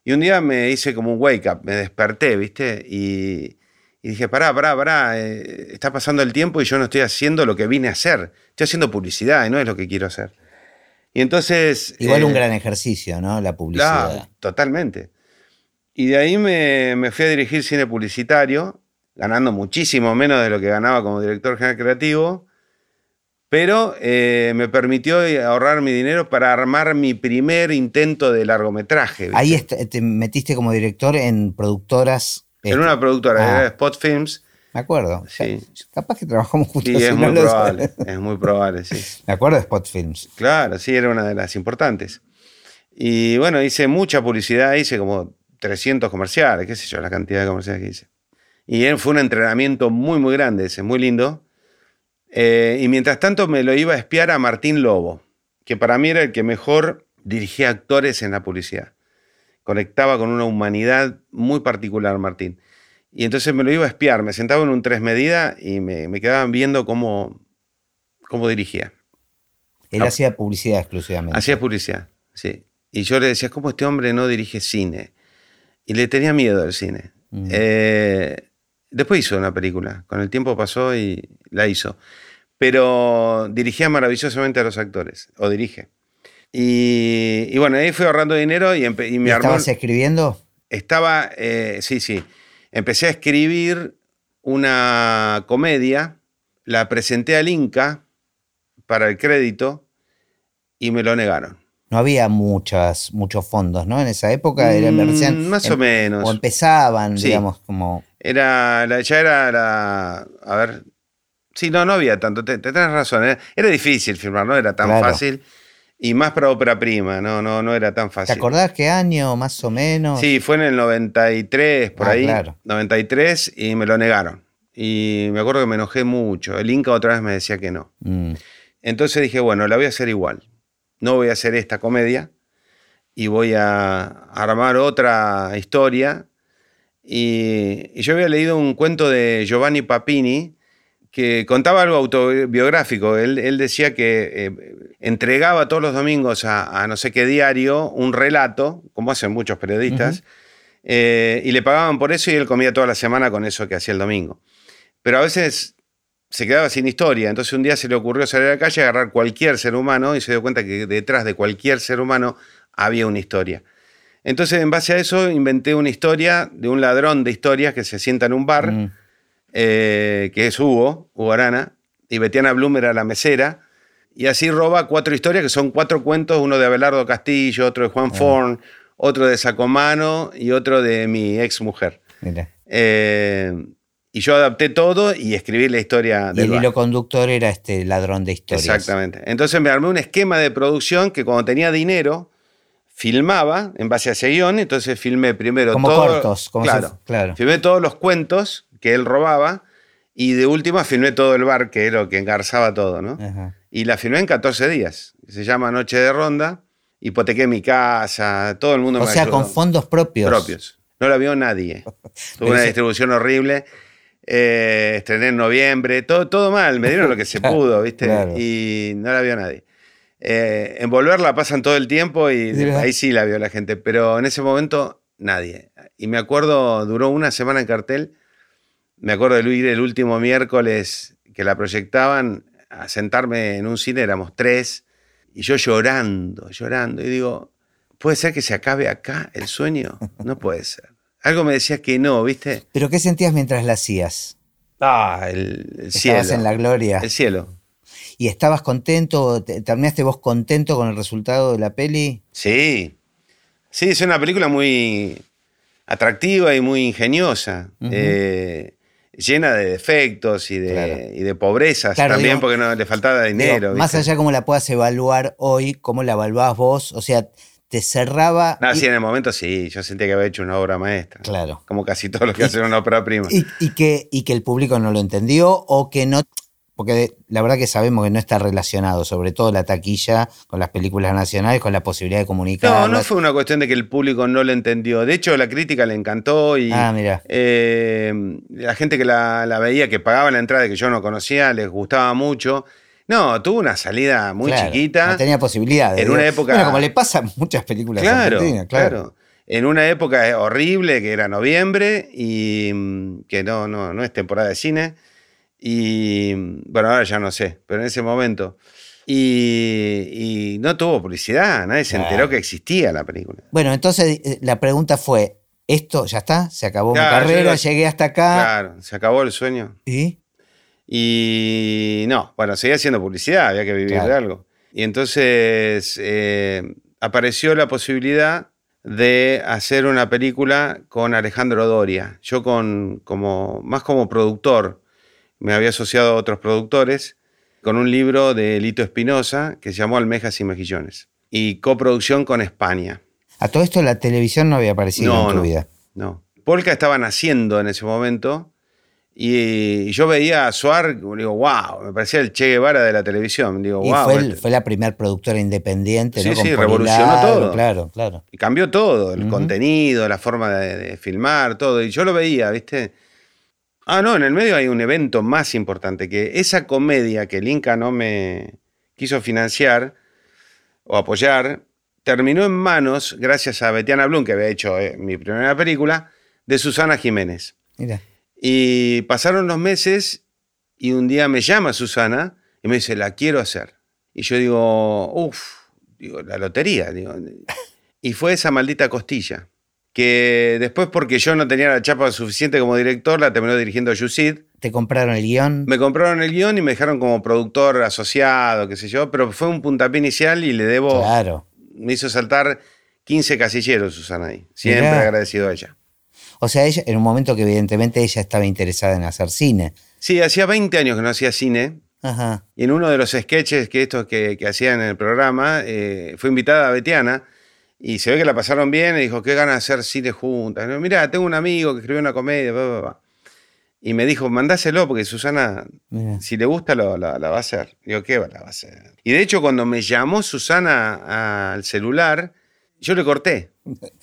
y un día me hice como un wake up, me desperté, ¿viste? Y, dije, pará, pará, pará, eh, está pasando el tiempo y yo no estoy haciendo lo que vine a hacer. Estoy haciendo publicidad y no es lo que quiero hacer. Y entonces... Igual un eh, gran ejercicio, ¿no? La publicidad. Totalmente. Y de ahí me, me, fui a dirigir cine publicitario, ganando muchísimo menos de lo que ganaba como director general creativo pero eh, me permitió ahorrar mi dinero para armar mi primer intento de largometraje. Ahí te metiste como director en productoras. En este, una productora, ah. Spot Films. Me acuerdo. Sí. Capaz que trabajamos juntos. Sí, es muy probable. Es muy probable, sí. Me acuerdo de Spot Films. Claro, sí, era una de las importantes. Y bueno, hice mucha publicidad, hice como 300 comerciales, qué sé yo, la cantidad de comerciales que hice. Y fue un entrenamiento muy, muy grande ese, muy lindo eh, y mientras tanto me lo iba a espiar a Martín Lobo, que para mí era el que mejor dirigía actores en la publicidad. Conectaba con una humanidad muy particular, Martín. Y entonces me lo iba a espiar, me sentaba en un tres medidas y me, quedaban viendo cómo, cómo dirigía. Él hacía publicidad exclusivamente. Hacía publicidad, sí. Y yo le decía, ¿cómo este hombre no dirige cine? Y le tenía miedo al cine. Mm. Eh, Después hizo una película, con el tiempo pasó y la hizo. Pero dirigía maravillosamente a los actores, o dirige. Y, bueno, ahí fui ahorrando dinero y, me ¿Estabas escribiendo? Estaba, eh, sí, sí. Empecé a escribir una comedia, la presenté al Inca para el crédito y me lo negaron. No había muchas, muchos fondos, ¿no? En esa época era mm, Más o em, menos. O empezaban, digamos, como. Era, la, ya era la, a ver, sí, no, no había tanto, te, tenés razón, era, difícil filmar, no era tan fácil. Y más para ópera prima, no, no, no era tan fácil. ¿Te acordás qué año más o menos? Sí, fue en el 93, por ah, ahí. Claro. 93 y me lo negaron. Y me acuerdo que me enojé mucho. El Inca otra vez me decía que no. Mm. Entonces dije, bueno, la voy a hacer igual. No voy a hacer esta comedia y voy a armar otra historia Y, yo había leído un cuento de Giovanni Papini que contaba algo autobiográfico. Él, decía que eh, entregaba todos los domingos a, no sé qué diario un relato, como hacen muchos periodistas, eh, y le pagaban por eso y él comía toda la semana con eso que hacía el domingo. Pero a veces se quedaba sin historia, entonces un día se le ocurrió salir a la calle, agarrar cualquier ser humano y se dio cuenta que detrás de cualquier ser humano había una historia. Entonces, en base a eso, inventé una historia de un ladrón de historias que se sienta en un bar, mm. eh, que es Hugo, Hugo Arana, y Betiana Blum era la mesera, y así roba cuatro historias, que son cuatro cuentos, uno de Abelardo Castillo, otro de Juan ah. Forn, otro de Sacomano y otro de mi ex mujer. Eh, y yo adapté todo y escribí la historia del Y el hilo conductor era este ladrón de historias. Exactamente. Entonces me armé un esquema de producción que cuando tenía dinero filmaba en base a ese guion, entonces filmé primero como cortos, como claro, claro. Filmé todos los cuentos que él robaba y de última filmé todo el bar, que era lo que engarzaba todo, ¿no? Y la filmé en 14 días. Se llama Noche de Ronda. Hipotequé mi casa, todo el mundo o sea, con fondos propios. Propios. No la vio nadie. Tuve una distribución horrible. Eh, estrené en noviembre, todo, todo mal, me dieron lo que se pudo, ¿viste? Y no la vio nadie. Eh, en Volver pasan todo el tiempo y ahí sí la vio la gente, pero en ese momento nadie. Y me acuerdo, duró una semana en cartel. Me acuerdo de ir el último miércoles que la proyectaban a sentarme en un cine, éramos tres, y yo llorando, llorando. Y digo, ¿puede ser que se acabe acá el sueño? No puede ser. Algo me decía que no, ¿viste? ¿Pero qué sentías mientras la hacías? Ah, el, cielo. Estabas en la gloria. El cielo. ¿Y estabas contento? ¿Terminaste vos contento con el resultado de la peli? Sí. Sí, es una película muy atractiva y muy ingeniosa. Eh, llena de defectos y de, y de pobrezas también, porque no le faltaba dinero. más allá de cómo la puedas evaluar hoy, cómo la evaluás vos, o sea, te cerraba. No, sí, en el momento sí, yo sentía que había hecho una obra maestra. Claro. Como casi todo lo que hace una ópera prima. Y, que, y que el público no lo entendió o que no porque la verdad que sabemos que no está relacionado, sobre todo la taquilla con las películas nacionales, con la posibilidad de comunicar. No, no fue una cuestión de que el público no lo entendió. De hecho, la crítica le encantó y ah, mira. Eh, la gente que la, veía, que pagaba la entrada que yo no conocía, les gustaba mucho. No, tuvo una salida muy chiquita. No tenía posibilidades. En una época. como le pasa a muchas películas claro, claro. claro. En una época horrible, que era noviembre, y mm, que no, no, no es temporada de cine. Y bueno, ahora ya no sé, pero en ese momento. Y, no tuvo publicidad, nadie se enteró que existía la película. Bueno, entonces eh, la pregunta fue, ¿esto ya está? ¿Se acabó mi carrera? ¿Llegué hasta acá? Claro, se acabó el sueño. ¿Y? Y no, bueno, seguía haciendo publicidad, había que vivir de algo. Y entonces eh, apareció la posibilidad de hacer una película con Alejandro Doria. Yo con, como, más como productor me había asociado a otros productores con un libro de Lito Espinosa que se llamó Almejas y Mejillones y coproducción con España. A todo esto la televisión no había aparecido en tu vida. No. Polka estaba naciendo en ese momento y yo veía a Suar, digo, wow, me parecía el Che Guevara de la televisión. Digo, y fue, fue, la primera productora independiente, sí, Sí, revolucionó todo. Claro, claro. Y cambió todo, el contenido, la forma de, filmar, todo. Y yo lo veía, ¿viste? Ah, no, en el medio hay un evento más importante, que esa comedia que el Inca no me quiso financiar o apoyar, terminó en manos, gracias a Betiana Blum, que había hecho eh, mi primera película, de Susana Jiménez. Mira. Y pasaron los meses y un día me llama Susana y me dice, la quiero hacer. Y yo digo, uff, digo, la lotería. Digo. Y fue esa maldita costilla que después porque yo no tenía la chapa suficiente como director, la terminó dirigiendo Yusid. ¿Te compraron el guion? Me compraron el guion y me dejaron como productor asociado, qué sé yo, pero fue un puntapié inicial y le debo... Claro. Me hizo saltar 15 casilleros, Susana, ahí. Siempre agradecido a ella. O sea, ella, en un momento que evidentemente ella estaba interesada en hacer cine. Sí, hacía 20 años que no hacía cine. Ajá. Y en uno de los sketches que estos que, que hacían en el programa, eh, fue invitada a Betiana y se ve que la pasaron bien y dijo, qué ganas de hacer cine juntas. Mira, tengo un amigo que escribió una comedia. Y me dijo, mandáselo porque Susana, si le gusta, lo, la, va a hacer. Digo, ¿qué la va a hacer? Y de hecho, cuando me llamó Susana al celular, yo le corté.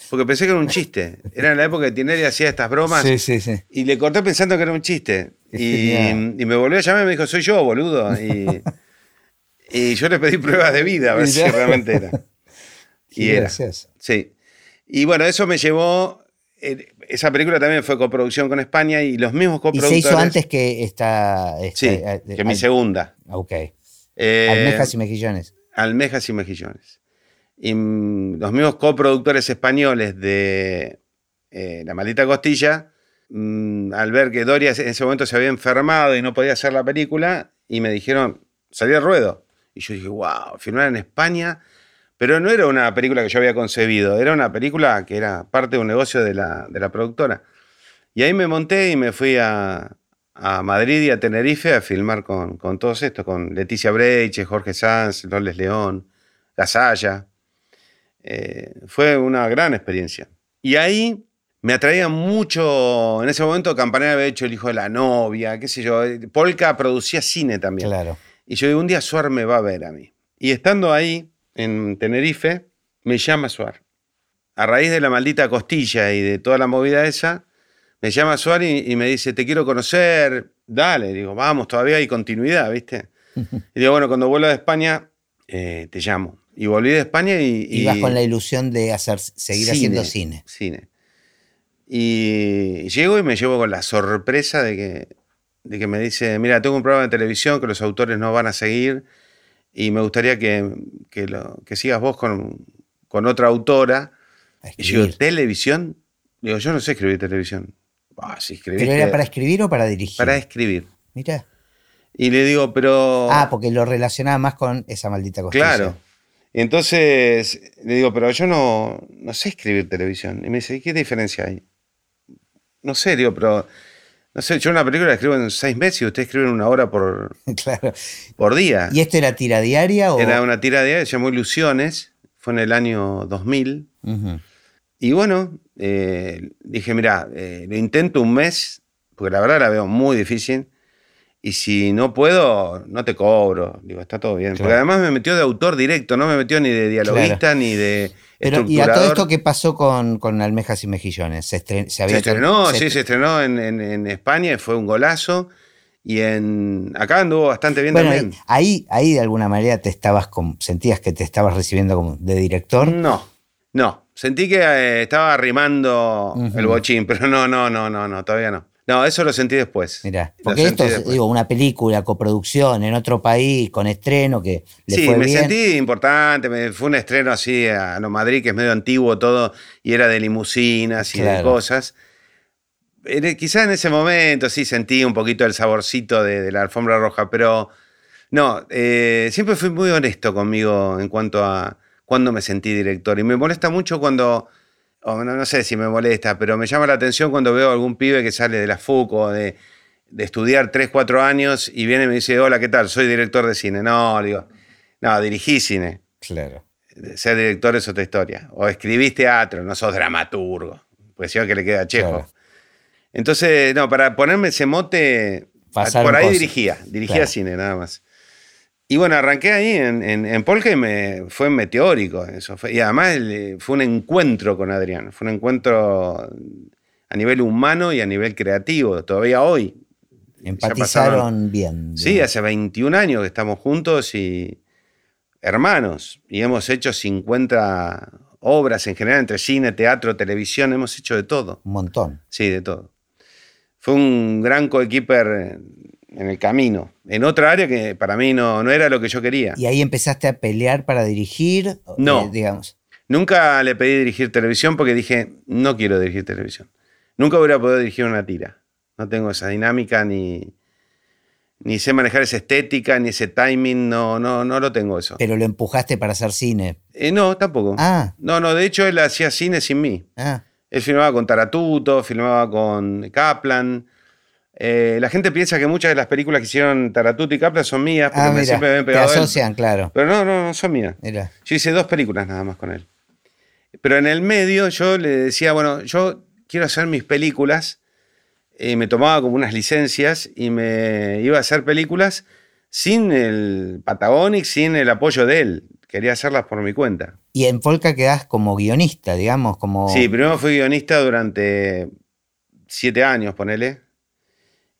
Porque pensé que era un chiste. Era en la época que Tinelli hacía estas bromas. Sí, sí, sí. Y le corté pensando que era un chiste. Y, y me volvió a llamar y me dijo, soy yo, boludo. Y, y yo le pedí pruebas de vida a ver si realmente era. Y era. Sí. Y bueno, eso me llevó. eh, Esa película también fue coproducción con España y los mismos Y coproductores. se hizo antes que esta. esta- Sí, eh, que mi al- segunda. Ok. Eh, Almejas y mejillones. Almejas y Mejillones. Y mm, los mismos coproductores españoles de eh, La Maldita Costilla, mm, al ver que Doria en ese momento se había enfermado y no podía hacer la película, y me dijeron, salí al ruedo. Y yo dije, wow, filmar en España. Pero no era una película que yo había concebido, era una película que era parte de un negocio de la, de la productora. Y ahí me monté y me fui a, a Madrid y a Tenerife a filmar con, con todos estos, con Leticia Breiche, Jorge Sanz, Loles León, Gasalla. Eh, fue una gran experiencia. Y ahí me atraía mucho, en ese momento Campanella había hecho El hijo de la novia, qué sé yo, Polka producía cine también. Claro. Y yo digo, un día Suar me va a ver a mí. Y estando ahí, en Tenerife, me llama Suar. A raíz de la maldita costilla y de toda la movida esa, me llama Suar y, y me dice, te quiero conocer, dale. Digo, vamos, todavía hay continuidad, ¿viste? Y digo, bueno, cuando vuelva de España, eh, te llamo. Y volví de España y... y Ibas con la ilusión de hacer, seguir haciendo cine. Cine. Y llego y me llevo con la sorpresa de que, de que me dice, mira, tengo un programa de televisión que los autores no van a seguir y me gustaría que, que, lo- que sigas vos con, con otra autora. Y yo digo. ¿televisión? Digo, yo no sé escribir televisión. Ah. ¿Pero era para escribir o para dirigir? para escribir. Mira. Y le digo, pero... Ah, porque lo relacionaba más con esa maldita costilla. Claro. Y entonces le digo, pero yo no, no sé escribir televisión. Y me dice, ¿y qué diferencia hay? No sé, digo, pero. No sé, yo una película la escribo en seis meses y ustedes escriben una hora por, claro. por día. ¿Y esto era tira diaria o...? Era una tira de se llamó Ilusiones, fue en el año 2000. Ujú. Y bueno, eh, dije, mira, eh, lo intento un mes, porque la verdad la veo muy difícil. Y si no puedo, no te cobro. Digo, está todo bien. Porque además me metió de autor directo, no me metió ni de dialoguista ni de Pero, ¿y a todo esto qué pasó con, con Almejas y Mejillones? ¿Se, estren- se había Se estrenó, se sí, se estrenó en, en- en España y fue un golazo. Y en acá anduvo bastante bien Bueno, también. ahí, ahí de alguna manera te estabas sentías que te estabas recibiendo como de director. No, no. Sentí que eh, estaba arrimando el bochín, pero no, no, no, no, no, todavía no. No, eso lo sentí después. Mirá, Lo porque esto, es, digo, una película, coproducción en otro país, con estreno, que le Sí, fue me bien. sentí importante. me- fue un estreno así a lo Madrid, que es medio antiguo todo, y era de limusinas y de cosas. En- Quizás en ese momento sí sentí un poquito el saborcito de, de la alfombra roja, pero no, eh, siempre fui muy honesto conmigo en cuanto a cuando me sentí director. Y me molesta mucho cuando, o no, no sé si me molesta, pero me llama la atención cuando veo algún pibe que sale de la FUC o de, de estudiar 3, 4 años y viene y me dice, hola, ¿qué tal? Soy director de cine. No, digo, no, dirigí cine. Claro. Ser director es otra historia. O escribís teatro, no sos dramaturgo. Porque si que le queda a Chejo. Claro. Entonces, no, para ponerme ese mote, por ahí cosas. dirigía, dirigía Claro. cine nada más. Y bueno, arranqué ahí en, en, en Polka y me, fue meteórico eso. Fue- y además eh, fue un encuentro con Adrián, fue un encuentro a nivel humano y a nivel creativo, todavía hoy. Empatizaron bien. Sí, hace 21 años que estamos juntos y hermanos. Y hemos hecho 50 obras en general, entre cine, teatro, televisión, hemos hecho de todo. Un montón. Sí, de todo. Fue un gran coequiper en el camino, en otra área que para mí no, no era lo que yo quería. ¿Y ahí empezaste a pelear para dirigir? No. Eh, digamos. Nunca le pedí dirigir televisión porque dije, no quiero dirigir televisión. Nunca hubiera podido dirigir una tira. No tengo esa dinámica ni, ni sé manejar esa estética, ni ese timing, no, no, no lo tengo eso. Pero lo empujaste para hacer cine. Eh, no, tampoco. Ah, No, no, de hecho él hacía cine sin mí. ah. Él filmaba con Taratuto, filmaba con Kaplan. Eh, la gente piensa que muchas de las películas que hicieron Taratuto y Kaplan son mías, porque Ah, me, mira, siempre me han te pegado él. asocian, claro. Pero no, no, no son mías. Mira. Yo hice dos películas nada más con él. Pero en el medio yo le decía, bueno, yo quiero hacer mis películas. Y me tomaba como unas licencias y me iba a hacer películas sin el Patagonic, sin el apoyo de él, que quería hacerlas por mi cuenta. Y en Polka quedás como guionista, digamos, como... Sí, primero fui guionista durante siete años, ponele.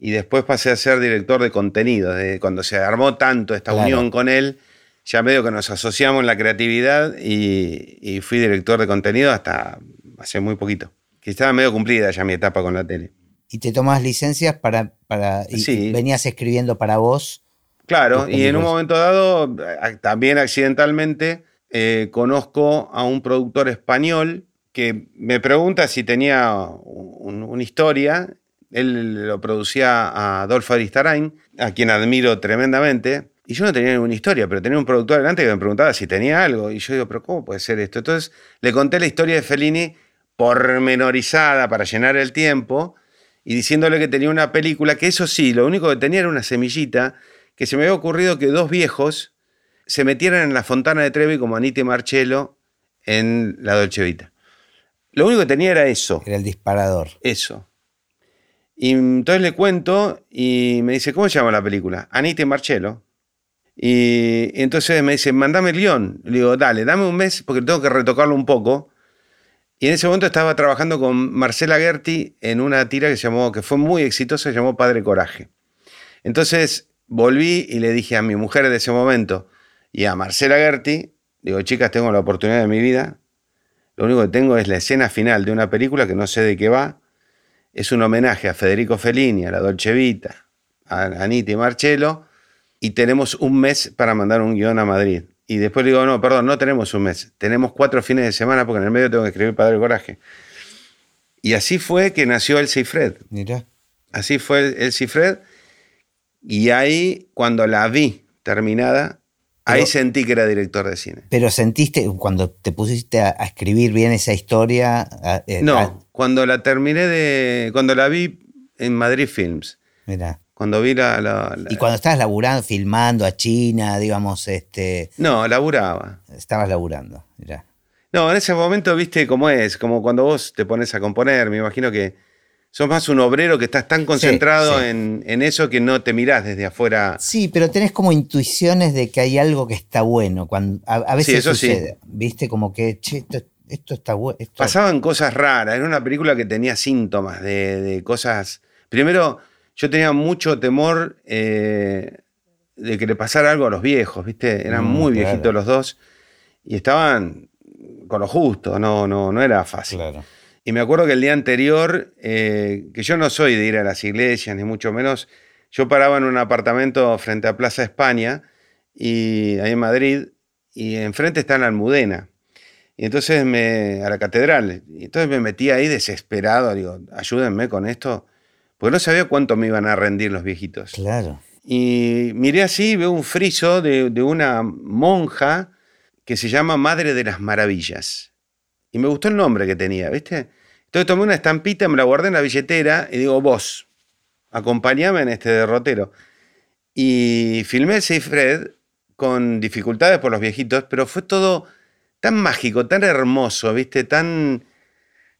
Y después pasé a ser director de contenido. De cuando se armó tanto esta unión con él, ya medio que nos asociamos en la creatividad y, fui director de contenido hasta hace muy poquito. Que estaba medio cumplida ya mi etapa con la tele. ¿Y te tomas licencias para... para sí. venías escribiendo para vos? Claro, y en un momento dado, también accidentalmente, eh, conozco a un productor español que me pregunta si tenía una historia. Él lo producía a Adolfo Aristarain, a quien admiro tremendamente. Y yo no tenía ninguna historia, pero tenía un productor delante que me preguntaba si tenía algo. Y yo digo, pero ¿cómo puede ser esto? Entonces le conté la historia de Fellini pormenorizada para llenar el tiempo y diciéndole que tenía una película que eso sí, lo único que tenía era una semillita que se me había ocurrido que dos viejos se metieran en la fontana de Trevi como Anita y Marcello en la Dolce Vita. Lo único que tenía era eso. Era el disparador. Eso. Y entonces le cuento y me dice, ¿cómo se llama la película? Anita y Marcello. Y, entonces me dice, mandame el guion. Le digo, dale, dame un mes porque tengo que retocarlo un poco. Y en ese momento estaba trabajando con Marcela Gerti en una tira que se llamó, que fue muy exitosa, se llamó Padre Coraje. Entonces volví y le dije a mi mujer de ese momento y a Marcela Gerti, digo, chicas, tengo la oportunidad de mi vida, lo único que tengo es la escena final de una película que no sé de qué va, es un homenaje a Federico Fellini, a la Dolce Vita, a Anita y Marcello, y tenemos un mes para mandar un guion a Madrid. Y después digo, no, perdón, no tenemos un mes, tenemos cuatro fines de semana porque en el medio tengo que escribir Padre Coraje. Y así fue que nació El Cifred. Mira. Así fue El Cifred y ahí, cuando la vi terminada, ahí sentí que era director de cine. Pero sentiste, cuando te pusiste a, escribir bien esa historia. Eh, no, cuando la terminé de. Cuando la vi en Madrid Films. Mira. Cuando vi la, Y cuando estabas laburando, filmando a China, digamos, este. No, laburaba. Estabas laburando, mira. No, en ese momento viste cómo es, como cuando vos te pones a componer, me imagino que sos más un obrero que estás tan concentrado En, eso que no te mirás desde afuera. Sí, pero tenés como intuiciones de que hay algo que está bueno. Cuando, a, veces eso sucede, viste, como que, che, esto, está bueno. Pasaban cosas raras. Era una película que tenía síntomas de, cosas. Primero, yo tenía mucho temor eh, de que le pasara algo a los viejos, viste. Eran mm, muy viejitos los dos y estaban con lo justo, no, no, no era fácil. Claro. Y me acuerdo que el día anterior, eh, que yo no soy de ir a las iglesias, ni mucho menos, yo paraba en un apartamento frente a Plaza España, y, ahí en Madrid, y enfrente está la Almudena. Y entonces me, a la catedral, y entonces me metí ahí desesperado, digo, ayúdenme con esto, porque no sabía cuánto me iban a rendir los viejitos. Claro. Y miré así, veo un friso de, de una monja que se llama Madre de las Maravillas. Y me gustó el nombre que tenía, ¿viste? Entonces tomé una estampita, me la guardé en la billetera y digo, vos, acompáñame en este derrotero. Y filmé el Fred con dificultades por los viejitos, pero fue todo tan mágico, tan hermoso, ¿viste? Tan,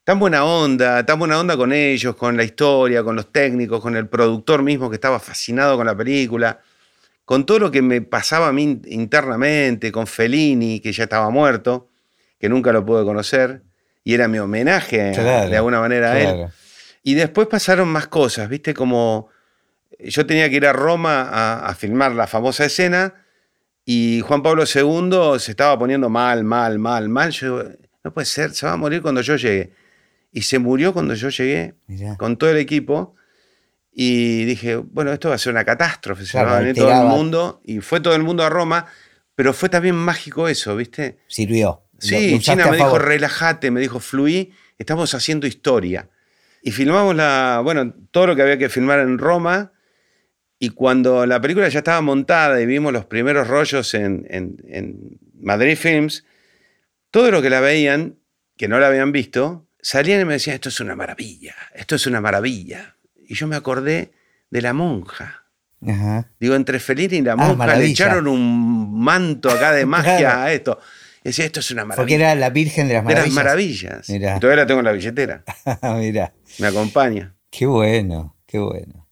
tan buena onda, tan buena onda con ellos, con la historia, con los técnicos, con el productor mismo que estaba fascinado con la película, con todo lo que me pasaba a mí internamente, con Fellini, que ya estaba muerto que nunca lo pude conocer, y era mi homenaje de alguna manera a él. Y después pasaron más cosas, ¿viste? Como yo tenía que ir a Roma a, filmar la famosa escena y Juan Pablo II se estaba poniendo mal, mal, mal, mal. Yo, no puede ser, se va a morir cuando yo llegue. Y se murió cuando yo llegué con todo el equipo. Y dije, bueno, esto va a ser una catástrofe, se va a venir todo el mundo. Y fue todo el mundo a Roma, pero fue también mágico eso, ¿viste? Sirvió. Sí, China me dijo, relájate, me dijo, fluí, estamos haciendo historia. Y filmamos la, bueno, todo lo que había que filmar en Roma. Y cuando la película ya estaba montada y vimos los primeros rollos en, en Madrid Films, todo lo que la veían, que no la habían visto, salían y me decían, esto es una maravilla, esto es una maravilla. Y yo me acordé de la monja. Digo, entre Fellini y la ah, monja le echaron un manto acá de magia a esto decía, esto es una maravilla. Porque era la Virgen de las Maravillas. De las Maravillas. Mirá. Todavía la tengo en la billetera. Mira. Me acompaña. Qué bueno, qué bueno.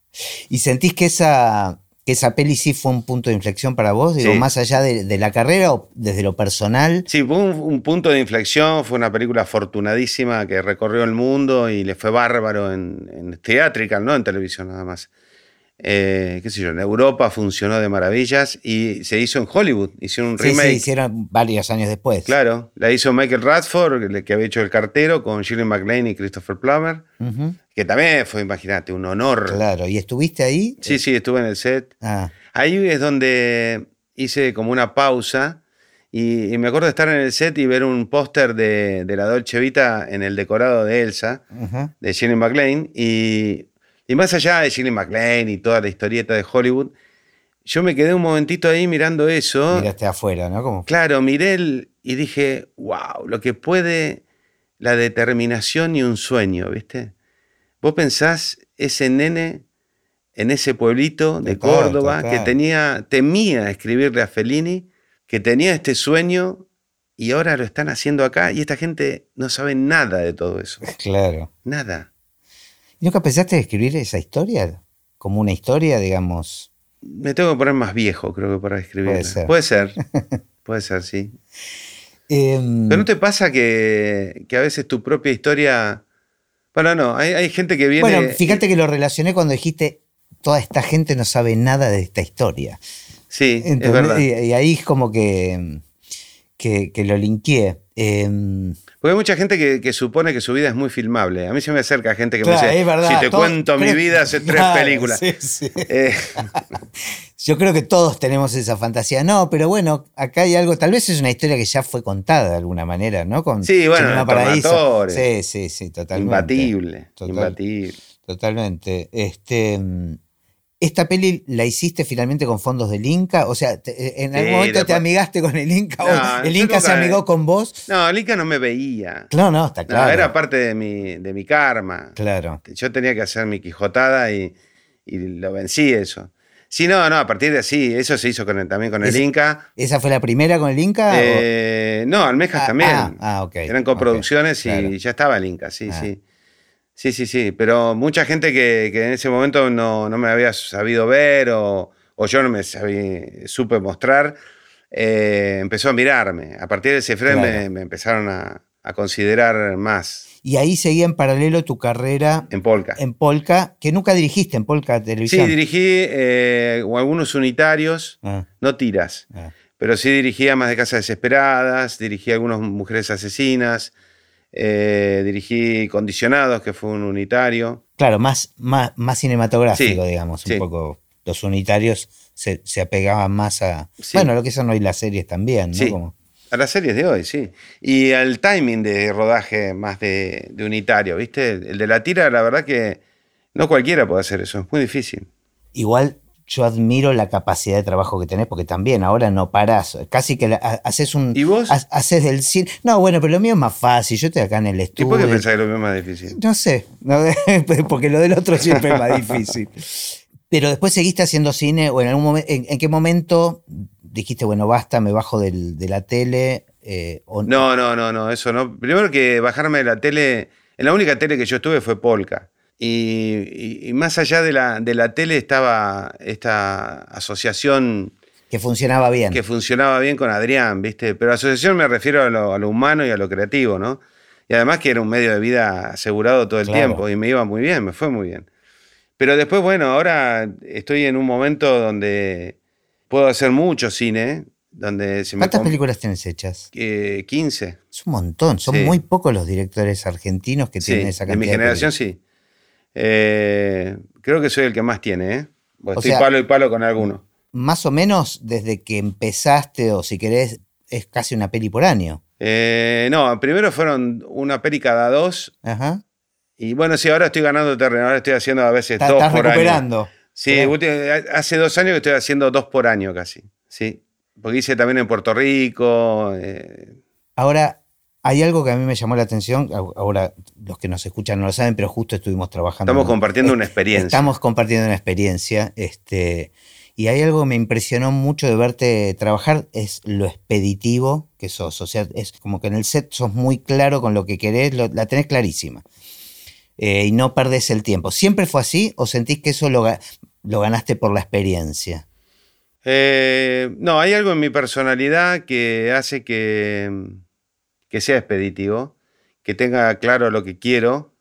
¿Y sentís que esa, que esa peli sí fue un punto de inflexión para vos, digo, Sí. más allá de, de la carrera o desde lo personal. Sí, fue un, un punto de inflexión, fue una película afortunadísima que recorrió el mundo y le fue bárbaro en, en theatrical, no en televisión nada más. Eh, qué sé yo, en Europa funcionó de maravillas y se hizo en Hollywood, hicieron un Sí, remake. sí, hicieron varios años después. Claro, la hizo Michael Radford, que había hecho El Cartero, con Shirley MacLaine y Christopher Plummer, Ujú, que también fue, imagínate, un honor. Claro, ¿y estuviste ahí? Sí, sí, estuve en el set. Ah, Ahí es donde hice como una pausa y, y me acuerdo de estar en el set y ver un póster de, de la Dolce Vita en el decorado de Elsa, ujú. de Shirley MacLaine, y, y más allá de Shirley MacLaine y toda la historieta de Hollywood, yo me quedé un momentito ahí mirando eso. Miraste afuera, ¿no? Como, Claro, miré el, y dije, wow, lo que puede la determinación y un sueño, ¿viste? Vos pensás ese nene en ese pueblito de Córdoba que tenía, temía escribirle a Fellini, que tenía este sueño y ahora lo están haciendo acá y esta gente no sabe nada de todo eso. claro. Nada. ¿Y ¿Nunca pensaste en escribir esa historia? Como una historia, digamos. Me tengo que poner más viejo, creo que para escribirla. Puede ser. Puede ser, puede ser, sí. Em, Pero ¿no te pasa que, que a veces tu propia historia... Bueno, no, hay, hay gente que viene... bueno, fíjate que lo relacioné cuando dijiste, toda esta gente no sabe nada de esta historia. Sí, es ¿Entendés? verdad. Y, y ahí es como que, que, que lo linkeé. Em, Porque hay mucha gente que, que supone que su vida es muy filmable. A mí se me acerca gente que claro, me dice, es verdad, si te cuento mi vida hace tres Claro, películas. sí, sí. Eh, Yo creo que todos tenemos esa fantasía. No, pero bueno, acá hay algo, tal vez es una historia que ya fue contada de alguna manera, ¿no? Con Sí, bueno, Tornatore. Sí, sí, sí, totalmente. imbatible, Total. imbatible. Totalmente. Este, mm, ¿Esta peli la hiciste finalmente con fondos del Inca? O sea, te- ¿en algún Sí, momento te amigaste con el Inca? No, ¿O el Inca se amigó con vos? No, Lika no me veía. No, no, está No, claro. era parte de mi, de mi karma. Claro. Yo tenía que hacer mi quijotada y, y lo vencí eso. Sí, no, no, a partir de así, eso se hizo con el- también con el Inca. ¿Esa fue la primera con el Inca? Eh, no, Almejas Ah, también. ah, ah, ok, Eran coproducciones claro. y ya estaba el Inca, sí, Ah. sí. Sí, sí, sí. Pero mucha gente que, que en ese momento no, no me había sabido ver o, o yo no me sabí- supe mostrar, eh, empezó a mirarme. A partir de ese frame Claro. me, me empezaron a, a considerar más Y ahí seguía en paralelo tu carrera en Polka. en Polka, que nunca dirigiste en Polka Sí, Televisión. dirigí eh, algunos unitarios, Ah, no tiras. ah. Pero sí dirigía más de Casas Desesperadas, dirigí algunas Mujeres Asesinas, eh, dirigí Condicionados, que fue un unitario. Claro, más, más, más cinematográfico, Sí, digamos, un poco. Los unitarios se, se apegaban más a. Sí. Bueno, lo que son hoy las series también, ¿no? Sí. Como- A las series de hoy, sí. Y al timing de rodaje más de, de unitario, ¿viste? El de la tira, la verdad que no cualquiera puede hacer eso, es muy difícil. Igual yo admiro la capacidad de trabajo que tenés, porque también ahora no parás. Casi que la- haces un. ¿Y vos? ha- Haces del cine. No, bueno, pero lo mío es más fácil. Yo estoy acá en el ¿Y estudio. por qué pensás que lo mío es más difícil? No sé, no, porque lo del otro siempre es más difícil. Pero después seguiste haciendo cine, o en algún momento, en, en qué momento dijiste, bueno, basta, me bajo del- de la tele? eh, o- No, no, no, no, eso no. Primero que bajarme de la tele, en la única tele que yo estuve fue Polka. Y, más allá de la, de la tele estaba esta asociación Que funcionaba bien. que funcionaba bien con Adrián, ¿viste? Pero asociación me refiero a lo, a lo humano y a lo creativo, ¿no? Y además que era un medio de vida asegurado todo el Claro. tiempo y me iba muy bien, me fue muy bien. Pero después, bueno, ahora estoy en un momento donde puedo hacer mucho cine, donde se. ¿Cuántas películas tenés hechas? eh, 15. Es un montón, son Sí. muy pocos los directores argentinos que Sí, tienen esa de cantidad. mi generación sí. Eh, creo que soy el que más tiene, ¿eh? Estoy sea- palo y palo con alguno. Más o menos desde que empezaste, o si querés, es casi una peli por año. Eh, no, primero fueron una peli cada dos. Ajá. Y bueno, sí, ahora estoy ganando terreno. Ahora estoy haciendo a veces dos Estás por año. recuperando. Sí, Claro. ulti- hace dos años que estoy haciendo dos por año casi. Sí. Porque hice también en Puerto Rico. eh, Ahora, hay algo que a mí me llamó la atención. Ahora, los que nos escuchan no lo saben, pero justo estuvimos trabajando. estamos en- compartiendo una experiencia. Estamos compartiendo una experiencia. Este, y hay algo que me impresionó mucho de verte trabajar, es lo expeditivo que sos. O sea, es como que en el set sos muy claro con lo que querés, lo- la tenés clarísima. Eh, y no perdés el tiempo. ¿Siempre fue así o sentís que eso lo ganaste por la experiencia? Eh, no, hay algo en mi personalidad que hace que, que sea expeditivo, que tenga claro lo que quiero.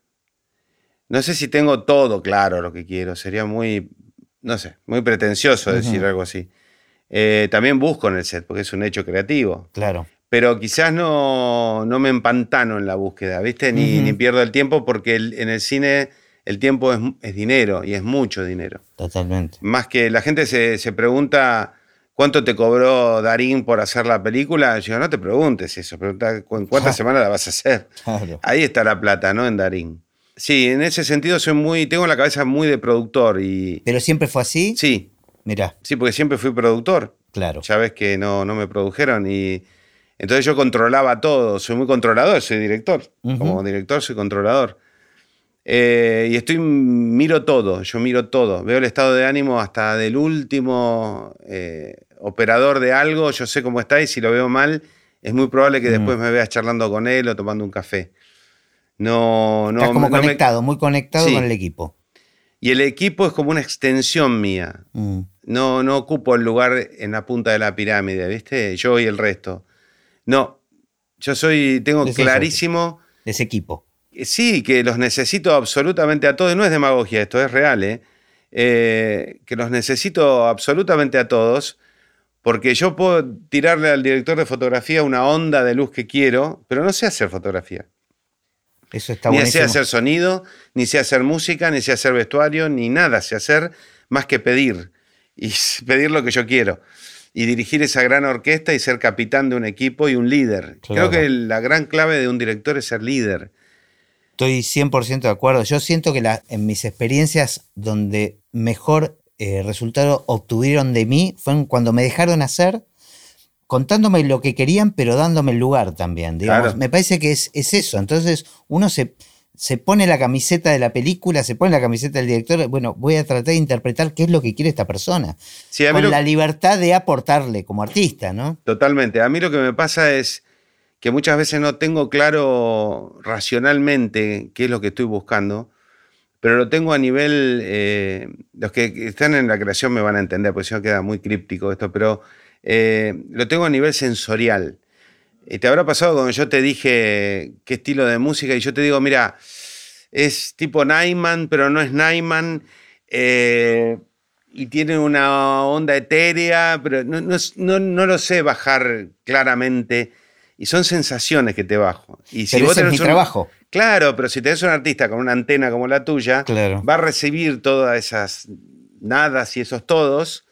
No sé si tengo todo claro lo que quiero, sería muy, no sé, muy pretencioso decir algo así. Eh, también busco en el set, porque es un hecho creativo. Claro. Pero quizás no, no me empantano en la búsqueda, ¿viste? Ni, ni pierdo el tiempo porque en el cine el tiempo es, dinero y es mucho dinero. Totalmente. Más que la gente se, pregunta cuánto te cobró Darín por hacer la película. Yo no te preguntes eso, pregunta en cuántas semanas la vas a hacer. Ahí está la plata, ¿no? En Darín. Sí, en ese sentido soy muy, tengo la cabeza muy de productor y. ¿Pero siempre fue así? Sí. Mira. Sí, porque siempre fui productor. Claro. Ya ves que no, no me produjeron y entonces yo controlaba todo. Soy muy controlador, soy director. Como director soy controlador. Eh, y estoy, miro todo, yo miro todo. Veo el estado de ánimo hasta del último eh, operador de algo, yo sé cómo está y si lo veo mal, es muy probable que después me veas charlando con él o tomando un café. No, no, Estás como conectado, muy conectado con el equipo. Y el equipo es como una extensión mía. Mm. No, no ocupo el lugar en la punta de la pirámide, ¿viste? Yo y el resto. No, yo soy, tengo clarísimo... De ese equipo Sí, que los necesito absolutamente a todos. No es demagogia, esto es real, ¿eh? ¿eh? que los necesito absolutamente a todos, porque yo puedo tirarle al director de fotografía una onda de luz que quiero, pero no sé hacer fotografía. Eso está ni sé hacer sonido, ni sé hacer música, ni sé hacer vestuario, ni nada sé hacer más que pedir. Y pedir lo que yo quiero. Y dirigir esa gran orquesta y ser capitán de un equipo y un líder. Creo que la gran clave de un director es ser líder Estoy 100% de acuerdo. Yo siento que en mis experiencias donde mejor eh, resultado obtuvieron de mí fue cuando me dejaron hacer, contándome lo que querían, pero dándome el lugar también. Digamos. Me parece que es, eso. Entonces uno se, se pone la camiseta de la película, se pone la camiseta del director, bueno, voy a tratar de interpretar qué es lo que quiere esta persona. con la libertad de aportarle como artista, ¿no? Totalmente. A mí lo que me pasa es que muchas veces no tengo claro racionalmente qué es lo que estoy buscando, pero lo tengo a nivel, eh, los que están en la creación me van a entender, porque si no queda muy críptico esto, pero eh, lo tengo a nivel sensorial. Y te habrá pasado cuando yo te dije qué estilo de música y yo te digo, mira, es tipo Nyman, pero no es Nyman. Eh, y tiene una onda etérea, pero no, no, lo sé bajar claramente y son sensaciones que te bajo. Y si vos mi trabajo. Claro, pero si tenés un artista con una antena como la tuya, va a recibir todas esas nadas y esos todos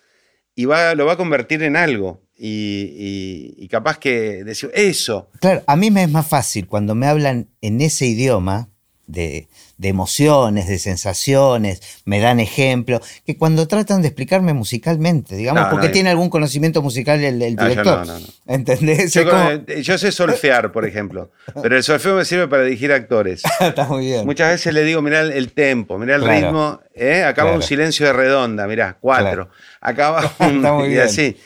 y va, lo va a convertir en algo. Y, capaz que decir eso. Claro, a mí me es más fácil cuando me hablan en ese idioma de, de emociones, de sensaciones, me dan ejemplos, que cuando tratan de explicarme musicalmente, digamos, porque tiene algún conocimiento musical el, director. No, ¿Entendés? Yo, sé solfear, por ejemplo, pero el solfeo me sirve para dirigir actores. Está muy bien. Muchas veces le digo, mirá el tempo, mirá el ritmo, ¿eh? acaba un silencio de redonda, mirá, cuatro. Acaba un... Está muy bien. así.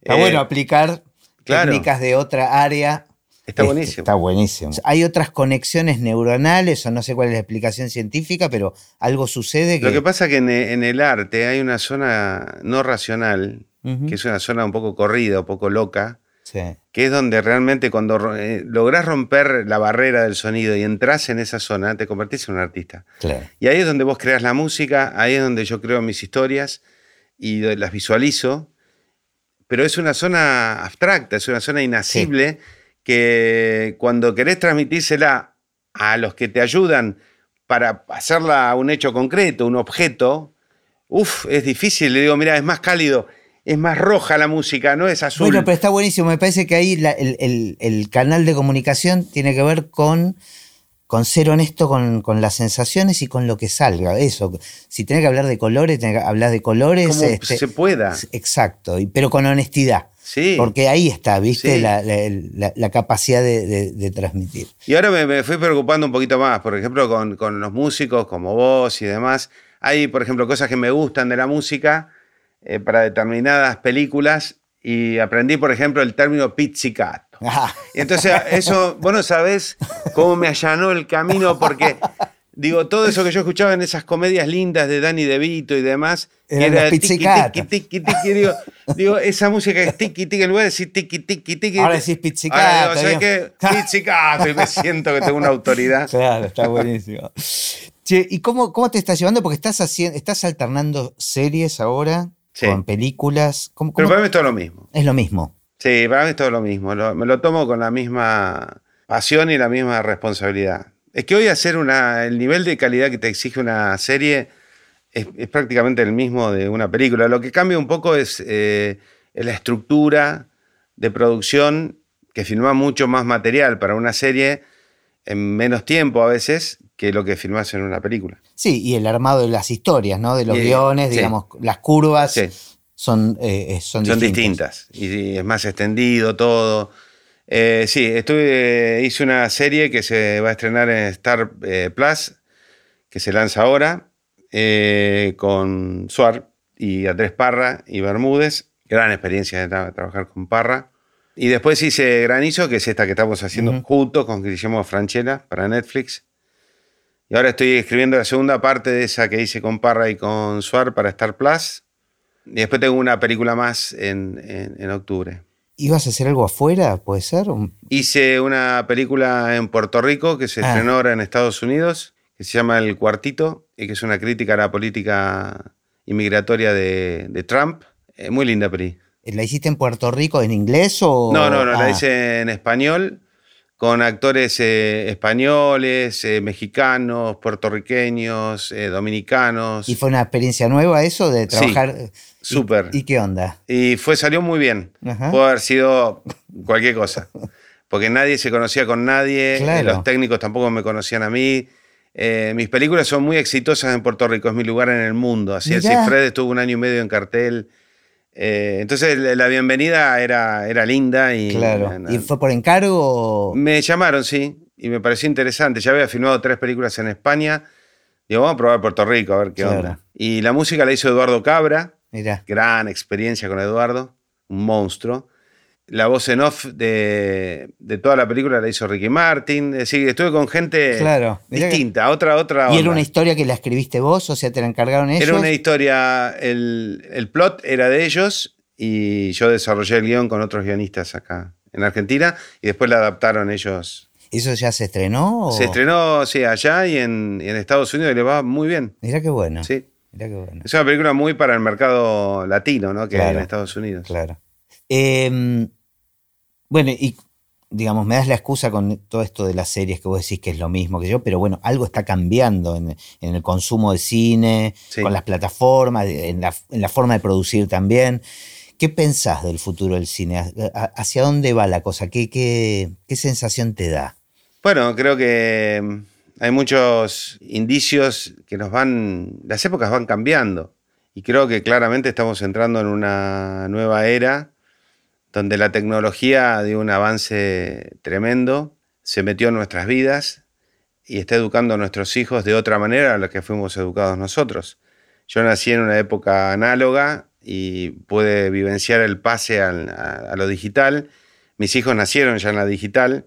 Está bueno eh, aplicar técnicas de otra área Está este, buenísimo. Está buenísimo. Hay otras conexiones neuronales, o no sé cuál es la explicación científica, pero algo sucede que... Lo que pasa es que en, el arte hay una zona no racional, que es una zona un poco corrida, un poco loca, que es donde realmente cuando eh, lográs romper la barrera del sonido y entras en esa zona, te convertís en un artista. Y ahí es donde vos creas la música, ahí es donde yo creo mis historias y las visualizo, pero es una zona abstracta, es una zona inasible que cuando querés transmitírsela a los que te ayudan para hacerla a un hecho concreto, un objeto, uff, es difícil. Le digo, mira, es más cálido, es más roja la música, no es azul. Bueno, pero está buenísimo. Me parece que ahí el, canal de comunicación tiene que ver con, con ser honesto con, las sensaciones y con lo que salga. Eso. Si tiene que hablar de colores, tiene que hablar de colores. Como este, se pueda. Exacto, pero con honestidad. Porque ahí está, ¿viste? La, capacidad de, transmitir. Y ahora me, fui preocupando un poquito más, por ejemplo, con, los músicos como vos y demás. Hay, por ejemplo, cosas que me gustan de la música eh, para determinadas películas y aprendí, por ejemplo, el término pizzicato. Ah. Y entonces, eso, vos no sabés cómo me allanó el camino porque Digo, todo eso que yo escuchaba en esas comedias lindas de Danny DeVito y demás, que era los tiki, pizzicato. tiki, tiki, tiki, digo, digo, esa música que es tiki, tiki, en lugar de decir tiki, tiki, tiki. Ahora decís pizzicato, Ahora digo, ¿sabes qué? Pizzicato, y me siento que tengo una autoridad. Claro, está buenísimo. Che, ¿y cómo, cómo te estás llevando? Porque estás haciendo, estás alternando series ahora Sí. con películas. ¿Cómo, Pero para mí es todo lo mismo. Es lo mismo. Sí, para mí es todo lo mismo. Lo- me lo tomo con la misma pasión y la misma responsabilidad. Es que hoy hacer una, el nivel de calidad que te exige una serie es, es prácticamente el mismo de una película. Lo que cambia un poco es eh, la estructura de producción que filma mucho más material para una serie en menos tiempo a veces que lo que filmas en una película. Sí, y el armado de las historias, ¿no? De los guiones, sí. digamos, las curvas Sí. son, eh, eh, son, Son distintas. distintas y, y es más extendido todo. Eh, sí, estuve, hice una serie que se va a estrenar en Star eh, Plus, que se lanza ahora, eh, con Suar y Andrés Parra y Bermúdez. Gran experiencia de tra- trabajar con Parra. Y después hice Granizo, que es esta que estamos haciendo Ujú. juntos con Guillermo Franchella para Netflix. Y ahora estoy escribiendo la segunda parte de esa que hice con Parra y con Suar para Star Plus. Y después tengo una película más en, en- en octubre. ¿Ibas a hacer algo afuera? ¿Puede ser? Hice una película en Puerto Rico que se Ah. estrenó ahora en Estados Unidos, que se llama El Cuartito, y que es una crítica a la política inmigratoria de, de Trump. Eh, muy linda peli. ¿La hiciste en Puerto Rico en inglés o...? No, no, no, Ah, la hice en español, con actores eh, españoles, eh, mexicanos, puertorriqueños, eh, dominicanos. ¿Y fue una experiencia nueva eso de Sí, trabajar? ¿Y- súper. ¿Y, qué onda? Y fue, salió muy bien. Ajá. Pudo haber sido cualquier cosa. Porque nadie se conocía con nadie, Claro. los técnicos tampoco me conocían a mí. Mis películas son muy exitosas en Puerto Rico, es mi lugar en el mundo. Así el. Cifred estuvo un año y medio en cartel. Eh, entonces la bienvenida era, era linda y Claro. na- ¿Y fue por encargo? me llamaron, sí, y me pareció interesante. Ya había filmado tres películas en España. Digo, vamos a probar Puerto Rico, a ver qué Claro. onda. Y la música la hizo Eduardo Cabra, Mirá. gran experiencia con Eduardo, un monstruo. La voz en off de, de toda la película la hizo Ricky Martin. Es decir, estuve con gente Claro, que- distinta, otra, otra. ¿Y era una historia que la escribiste vos? O sea, ¿te la encargaron ellos? Era una historia, el, el plot era de ellos y yo desarrollé el guion con otros guionistas acá en Argentina y después la adaptaron ellos. ¿Eso ya se estrenó? o- Se estrenó, sí, allá y en, y en Estados Unidos y le va muy bien. Mirá qué bueno. Sí. Mirá qué bueno. Es una película muy para el mercado latino, ¿no? Que hay en Estados Unidos. Claro. Eh, bueno, y digamos, me das la excusa con todo esto de las series que vos decís que es lo mismo que yo, pero bueno, algo está cambiando en, en el consumo de cine, Sí. con las plataformas, en la, en la forma de producir también. ¿Qué pensás del futuro del cine? ¿A- a- ¿Hacia dónde va la cosa? ¿Qué, qué, qué sensación te da? Bueno, creo que mm, hay muchos indicios que nos van, las épocas van cambiando y creo que claramente estamos entrando en una nueva era donde la tecnología dio un avance tremendo, se metió en nuestras vidas y está educando a nuestros hijos de otra manera a la que fuimos educados nosotros. Yo nací en una época análoga y pude vivenciar el pase al- a, lo digital. Mis hijos nacieron ya en la digital,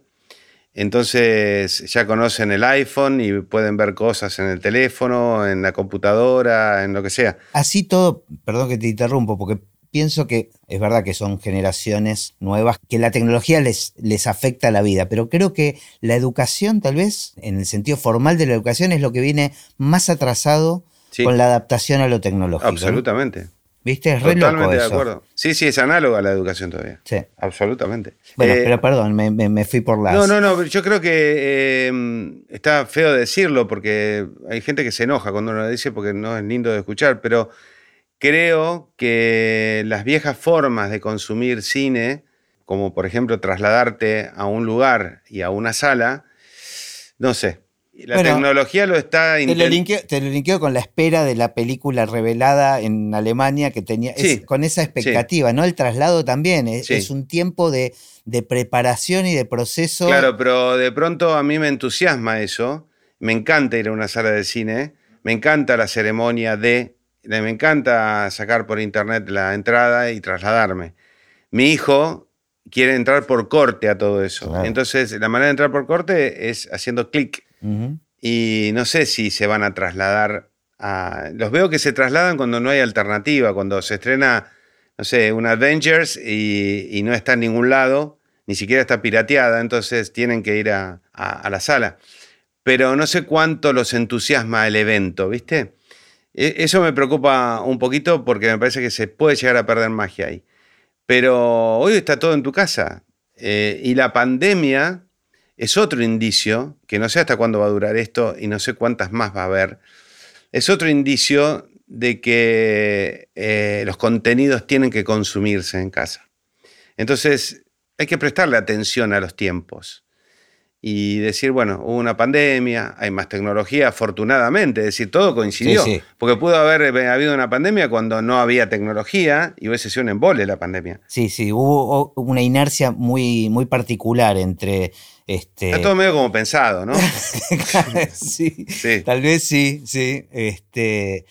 entonces ya conocen el iPhone y pueden ver cosas en el teléfono, en la computadora, en lo que sea. Así todo, perdón que te interrumpo, porque pienso que es verdad que son generaciones nuevas, que la tecnología les, les afecta la vida, pero creo que la educación, tal vez, en el sentido formal de la educación, es lo que viene más atrasado Sí. con la adaptación a lo tecnológico. ¿no? Absolutamente. ¿Viste? Es Totalmente de acuerdo. Sí, sí, es análoga a la educación todavía. Sí. Absolutamente. Bueno, Eh, pero perdón, me, me- me fui por las. No, no, no, yo creo que eh, está feo decirlo porque hay gente que se enoja cuando uno lo dice porque no es lindo de escuchar, pero creo que las viejas formas de consumir cine, como por ejemplo trasladarte a un lugar y a una sala, no sé. La Bueno, tecnología lo está Te lo, linkeo, te lo linkeo con la espera de la película revelada en Alemania que tenía, es Sí, con esa expectativa, ¿no? El traslado también, es, Sí. es un tiempo de, de preparación y de proceso. Claro, pero de pronto a mí me entusiasma eso. Me encanta ir a una sala de cine. Me encanta la ceremonia de. Me encanta sacar por internet la entrada y trasladarme. Mi hijo quiere entrar por corte a todo eso. Claro. Entonces, la manera de entrar por corte es haciendo clic. Y no sé si se van a trasladar a... Los veo que se trasladan cuando no hay alternativa, cuando se estrena, no sé, un Avengers y, no está en ningún lado, ni siquiera está pirateada, entonces tienen que ir a, a la sala. Pero no sé cuánto los entusiasma el evento, ¿viste? E, eso me preocupa un poquito porque me parece que se puede llegar a perder magia ahí. Pero hoy está todo en tu casa. Eh, y la pandemia es otro indicio, que no sé hasta cuándo va a durar esto y no sé cuántas más va a haber, es otro indicio de que eh, los contenidos tienen que consumirse en casa. Entonces, hay que prestarle atención a los tiempos y decir, bueno, hubo una pandemia, hay más tecnología, afortunadamente, es decir, todo coincidió. Porque pudo haber eh, habido una pandemia cuando no había tecnología y hubiese sido un embole la pandemia. Sí, sí, hubo una inercia muy, muy particular entre... Este... Está todo medio como pensado, ¿no? sí, sí, tal vez sí, sí. Este...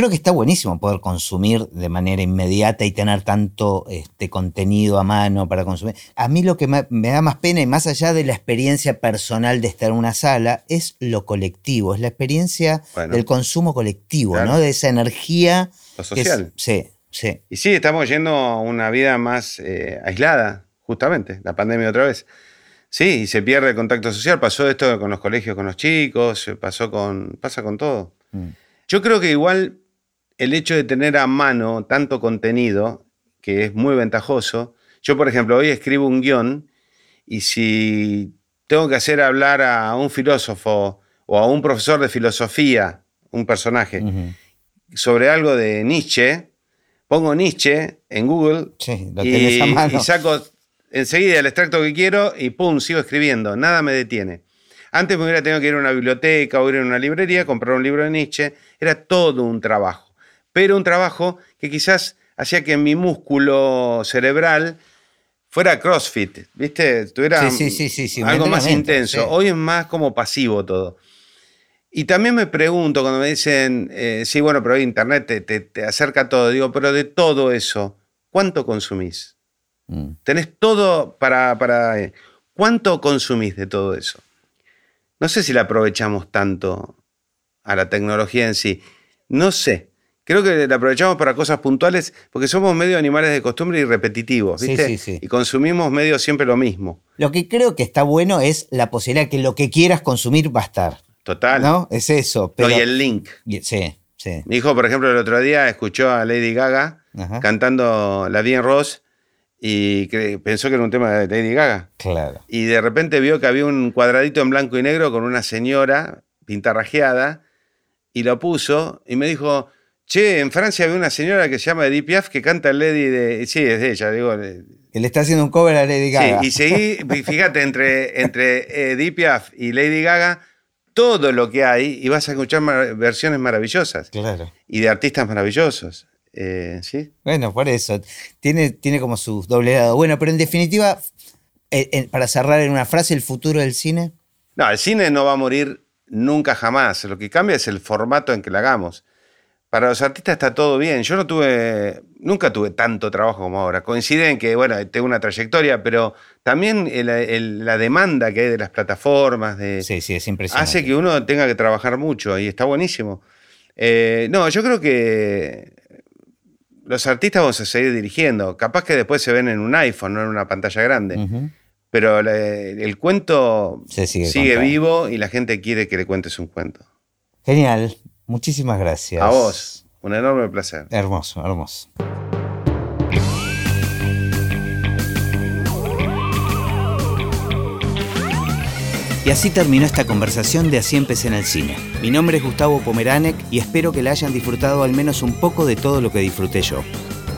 Creo que está buenísimo poder consumir de manera inmediata y tener tanto este, contenido a mano para consumir. A mí lo que me, da más pena, y más allá de la experiencia personal de estar en una sala, es lo colectivo, es la experiencia del consumo colectivo, ¿no? De esa energía. Lo social. sí, sí. Y sí, estamos yendo a una vida más eh, aislada, justamente, la pandemia otra vez. Sí, y se pierde el contacto social. Pasó esto con los colegios, con los chicos, pasó con, pasa con todo. Mm. Yo creo que igual el hecho de tener a mano tanto contenido, que es muy ventajoso. Yo, por ejemplo, hoy escribo un guion y si tengo que hacer hablar a un filósofo o a un profesor de filosofía, un personaje, sobre algo de Nietzsche, pongo Nietzsche en Google y, y saco enseguida el extracto que quiero y pum, sigo escribiendo, nada me detiene. Antes me hubiera tenido que ir a una biblioteca o ir a una librería, comprar un libro de Nietzsche, era todo un trabajo pero un trabajo que quizás hacía que mi músculo cerebral fuera CrossFit, ¿viste? Tuviera algo más intenso. Hoy es más como pasivo todo. Y también me pregunto cuando me dicen, eh, sí, bueno, pero hoy Internet te, acerca a todo. Digo, pero de todo eso, ¿cuánto consumís? Mm. Tenés todo para, para... Eh, ¿Cuánto consumís de todo eso? No sé si la aprovechamos tanto a la tecnología en sí. No sé. Creo que la aprovechamos para cosas puntuales porque somos medio animales de costumbre y repetitivos, ¿viste? Sí, sí, sí. Y consumimos medio siempre lo mismo. Lo que creo que está bueno es la posibilidad que lo que quieras consumir va a estar. Total. ¿No? Es eso. Pero... y el link. Sí, sí. Mi hijo, por ejemplo, el otro día escuchó a Lady Gaga cantando La Bien Ross y pensó que era un tema de Lady Gaga. Claro. Y de repente vio que había un cuadradito en blanco y negro con una señora pintarrajeada y lo puso y me dijo Che, en Francia había una señora que se llama Edith Piaf que canta Lady de. Sí, es de ella, digo. Él está haciendo un cover a Lady Gaga. Sí, y seguí, fíjate, entre, entre Edith Piaf y Lady Gaga, todo lo que hay, y vas a escuchar versiones maravillosas. Claro. Y de artistas maravillosos. Eh, ¿Sí? Bueno, por eso. Tiene, tiene como su doble lado. Bueno, pero en definitiva, eh, para cerrar en una frase, ¿el futuro del cine? No, el cine no va a morir nunca jamás. Lo que cambia es el formato en que lo hagamos para los artistas está todo bien. Yo no tuve, nunca tuve tanto trabajo como ahora. Coincide en que, bueno, tengo una trayectoria, pero también la demanda que hay de las plataformas, de, sí, sí, es impresionante. hace que uno tenga que trabajar mucho y está buenísimo. Eh, no, yo creo que los artistas vamos a seguir dirigiendo. Capaz que después se ven en un iPhone, no en una pantalla grande. Pero el cuento sigue vivo y la gente quiere que le cuentes un cuento. Genial. Muchísimas gracias. A vos. Un enorme placer. Hermoso, hermoso. Y así terminó esta conversación de Así empecé en el cine. Mi nombre es Gustavo Pomeranek y espero que la hayan disfrutado al menos un poco de todo lo que disfruté yo.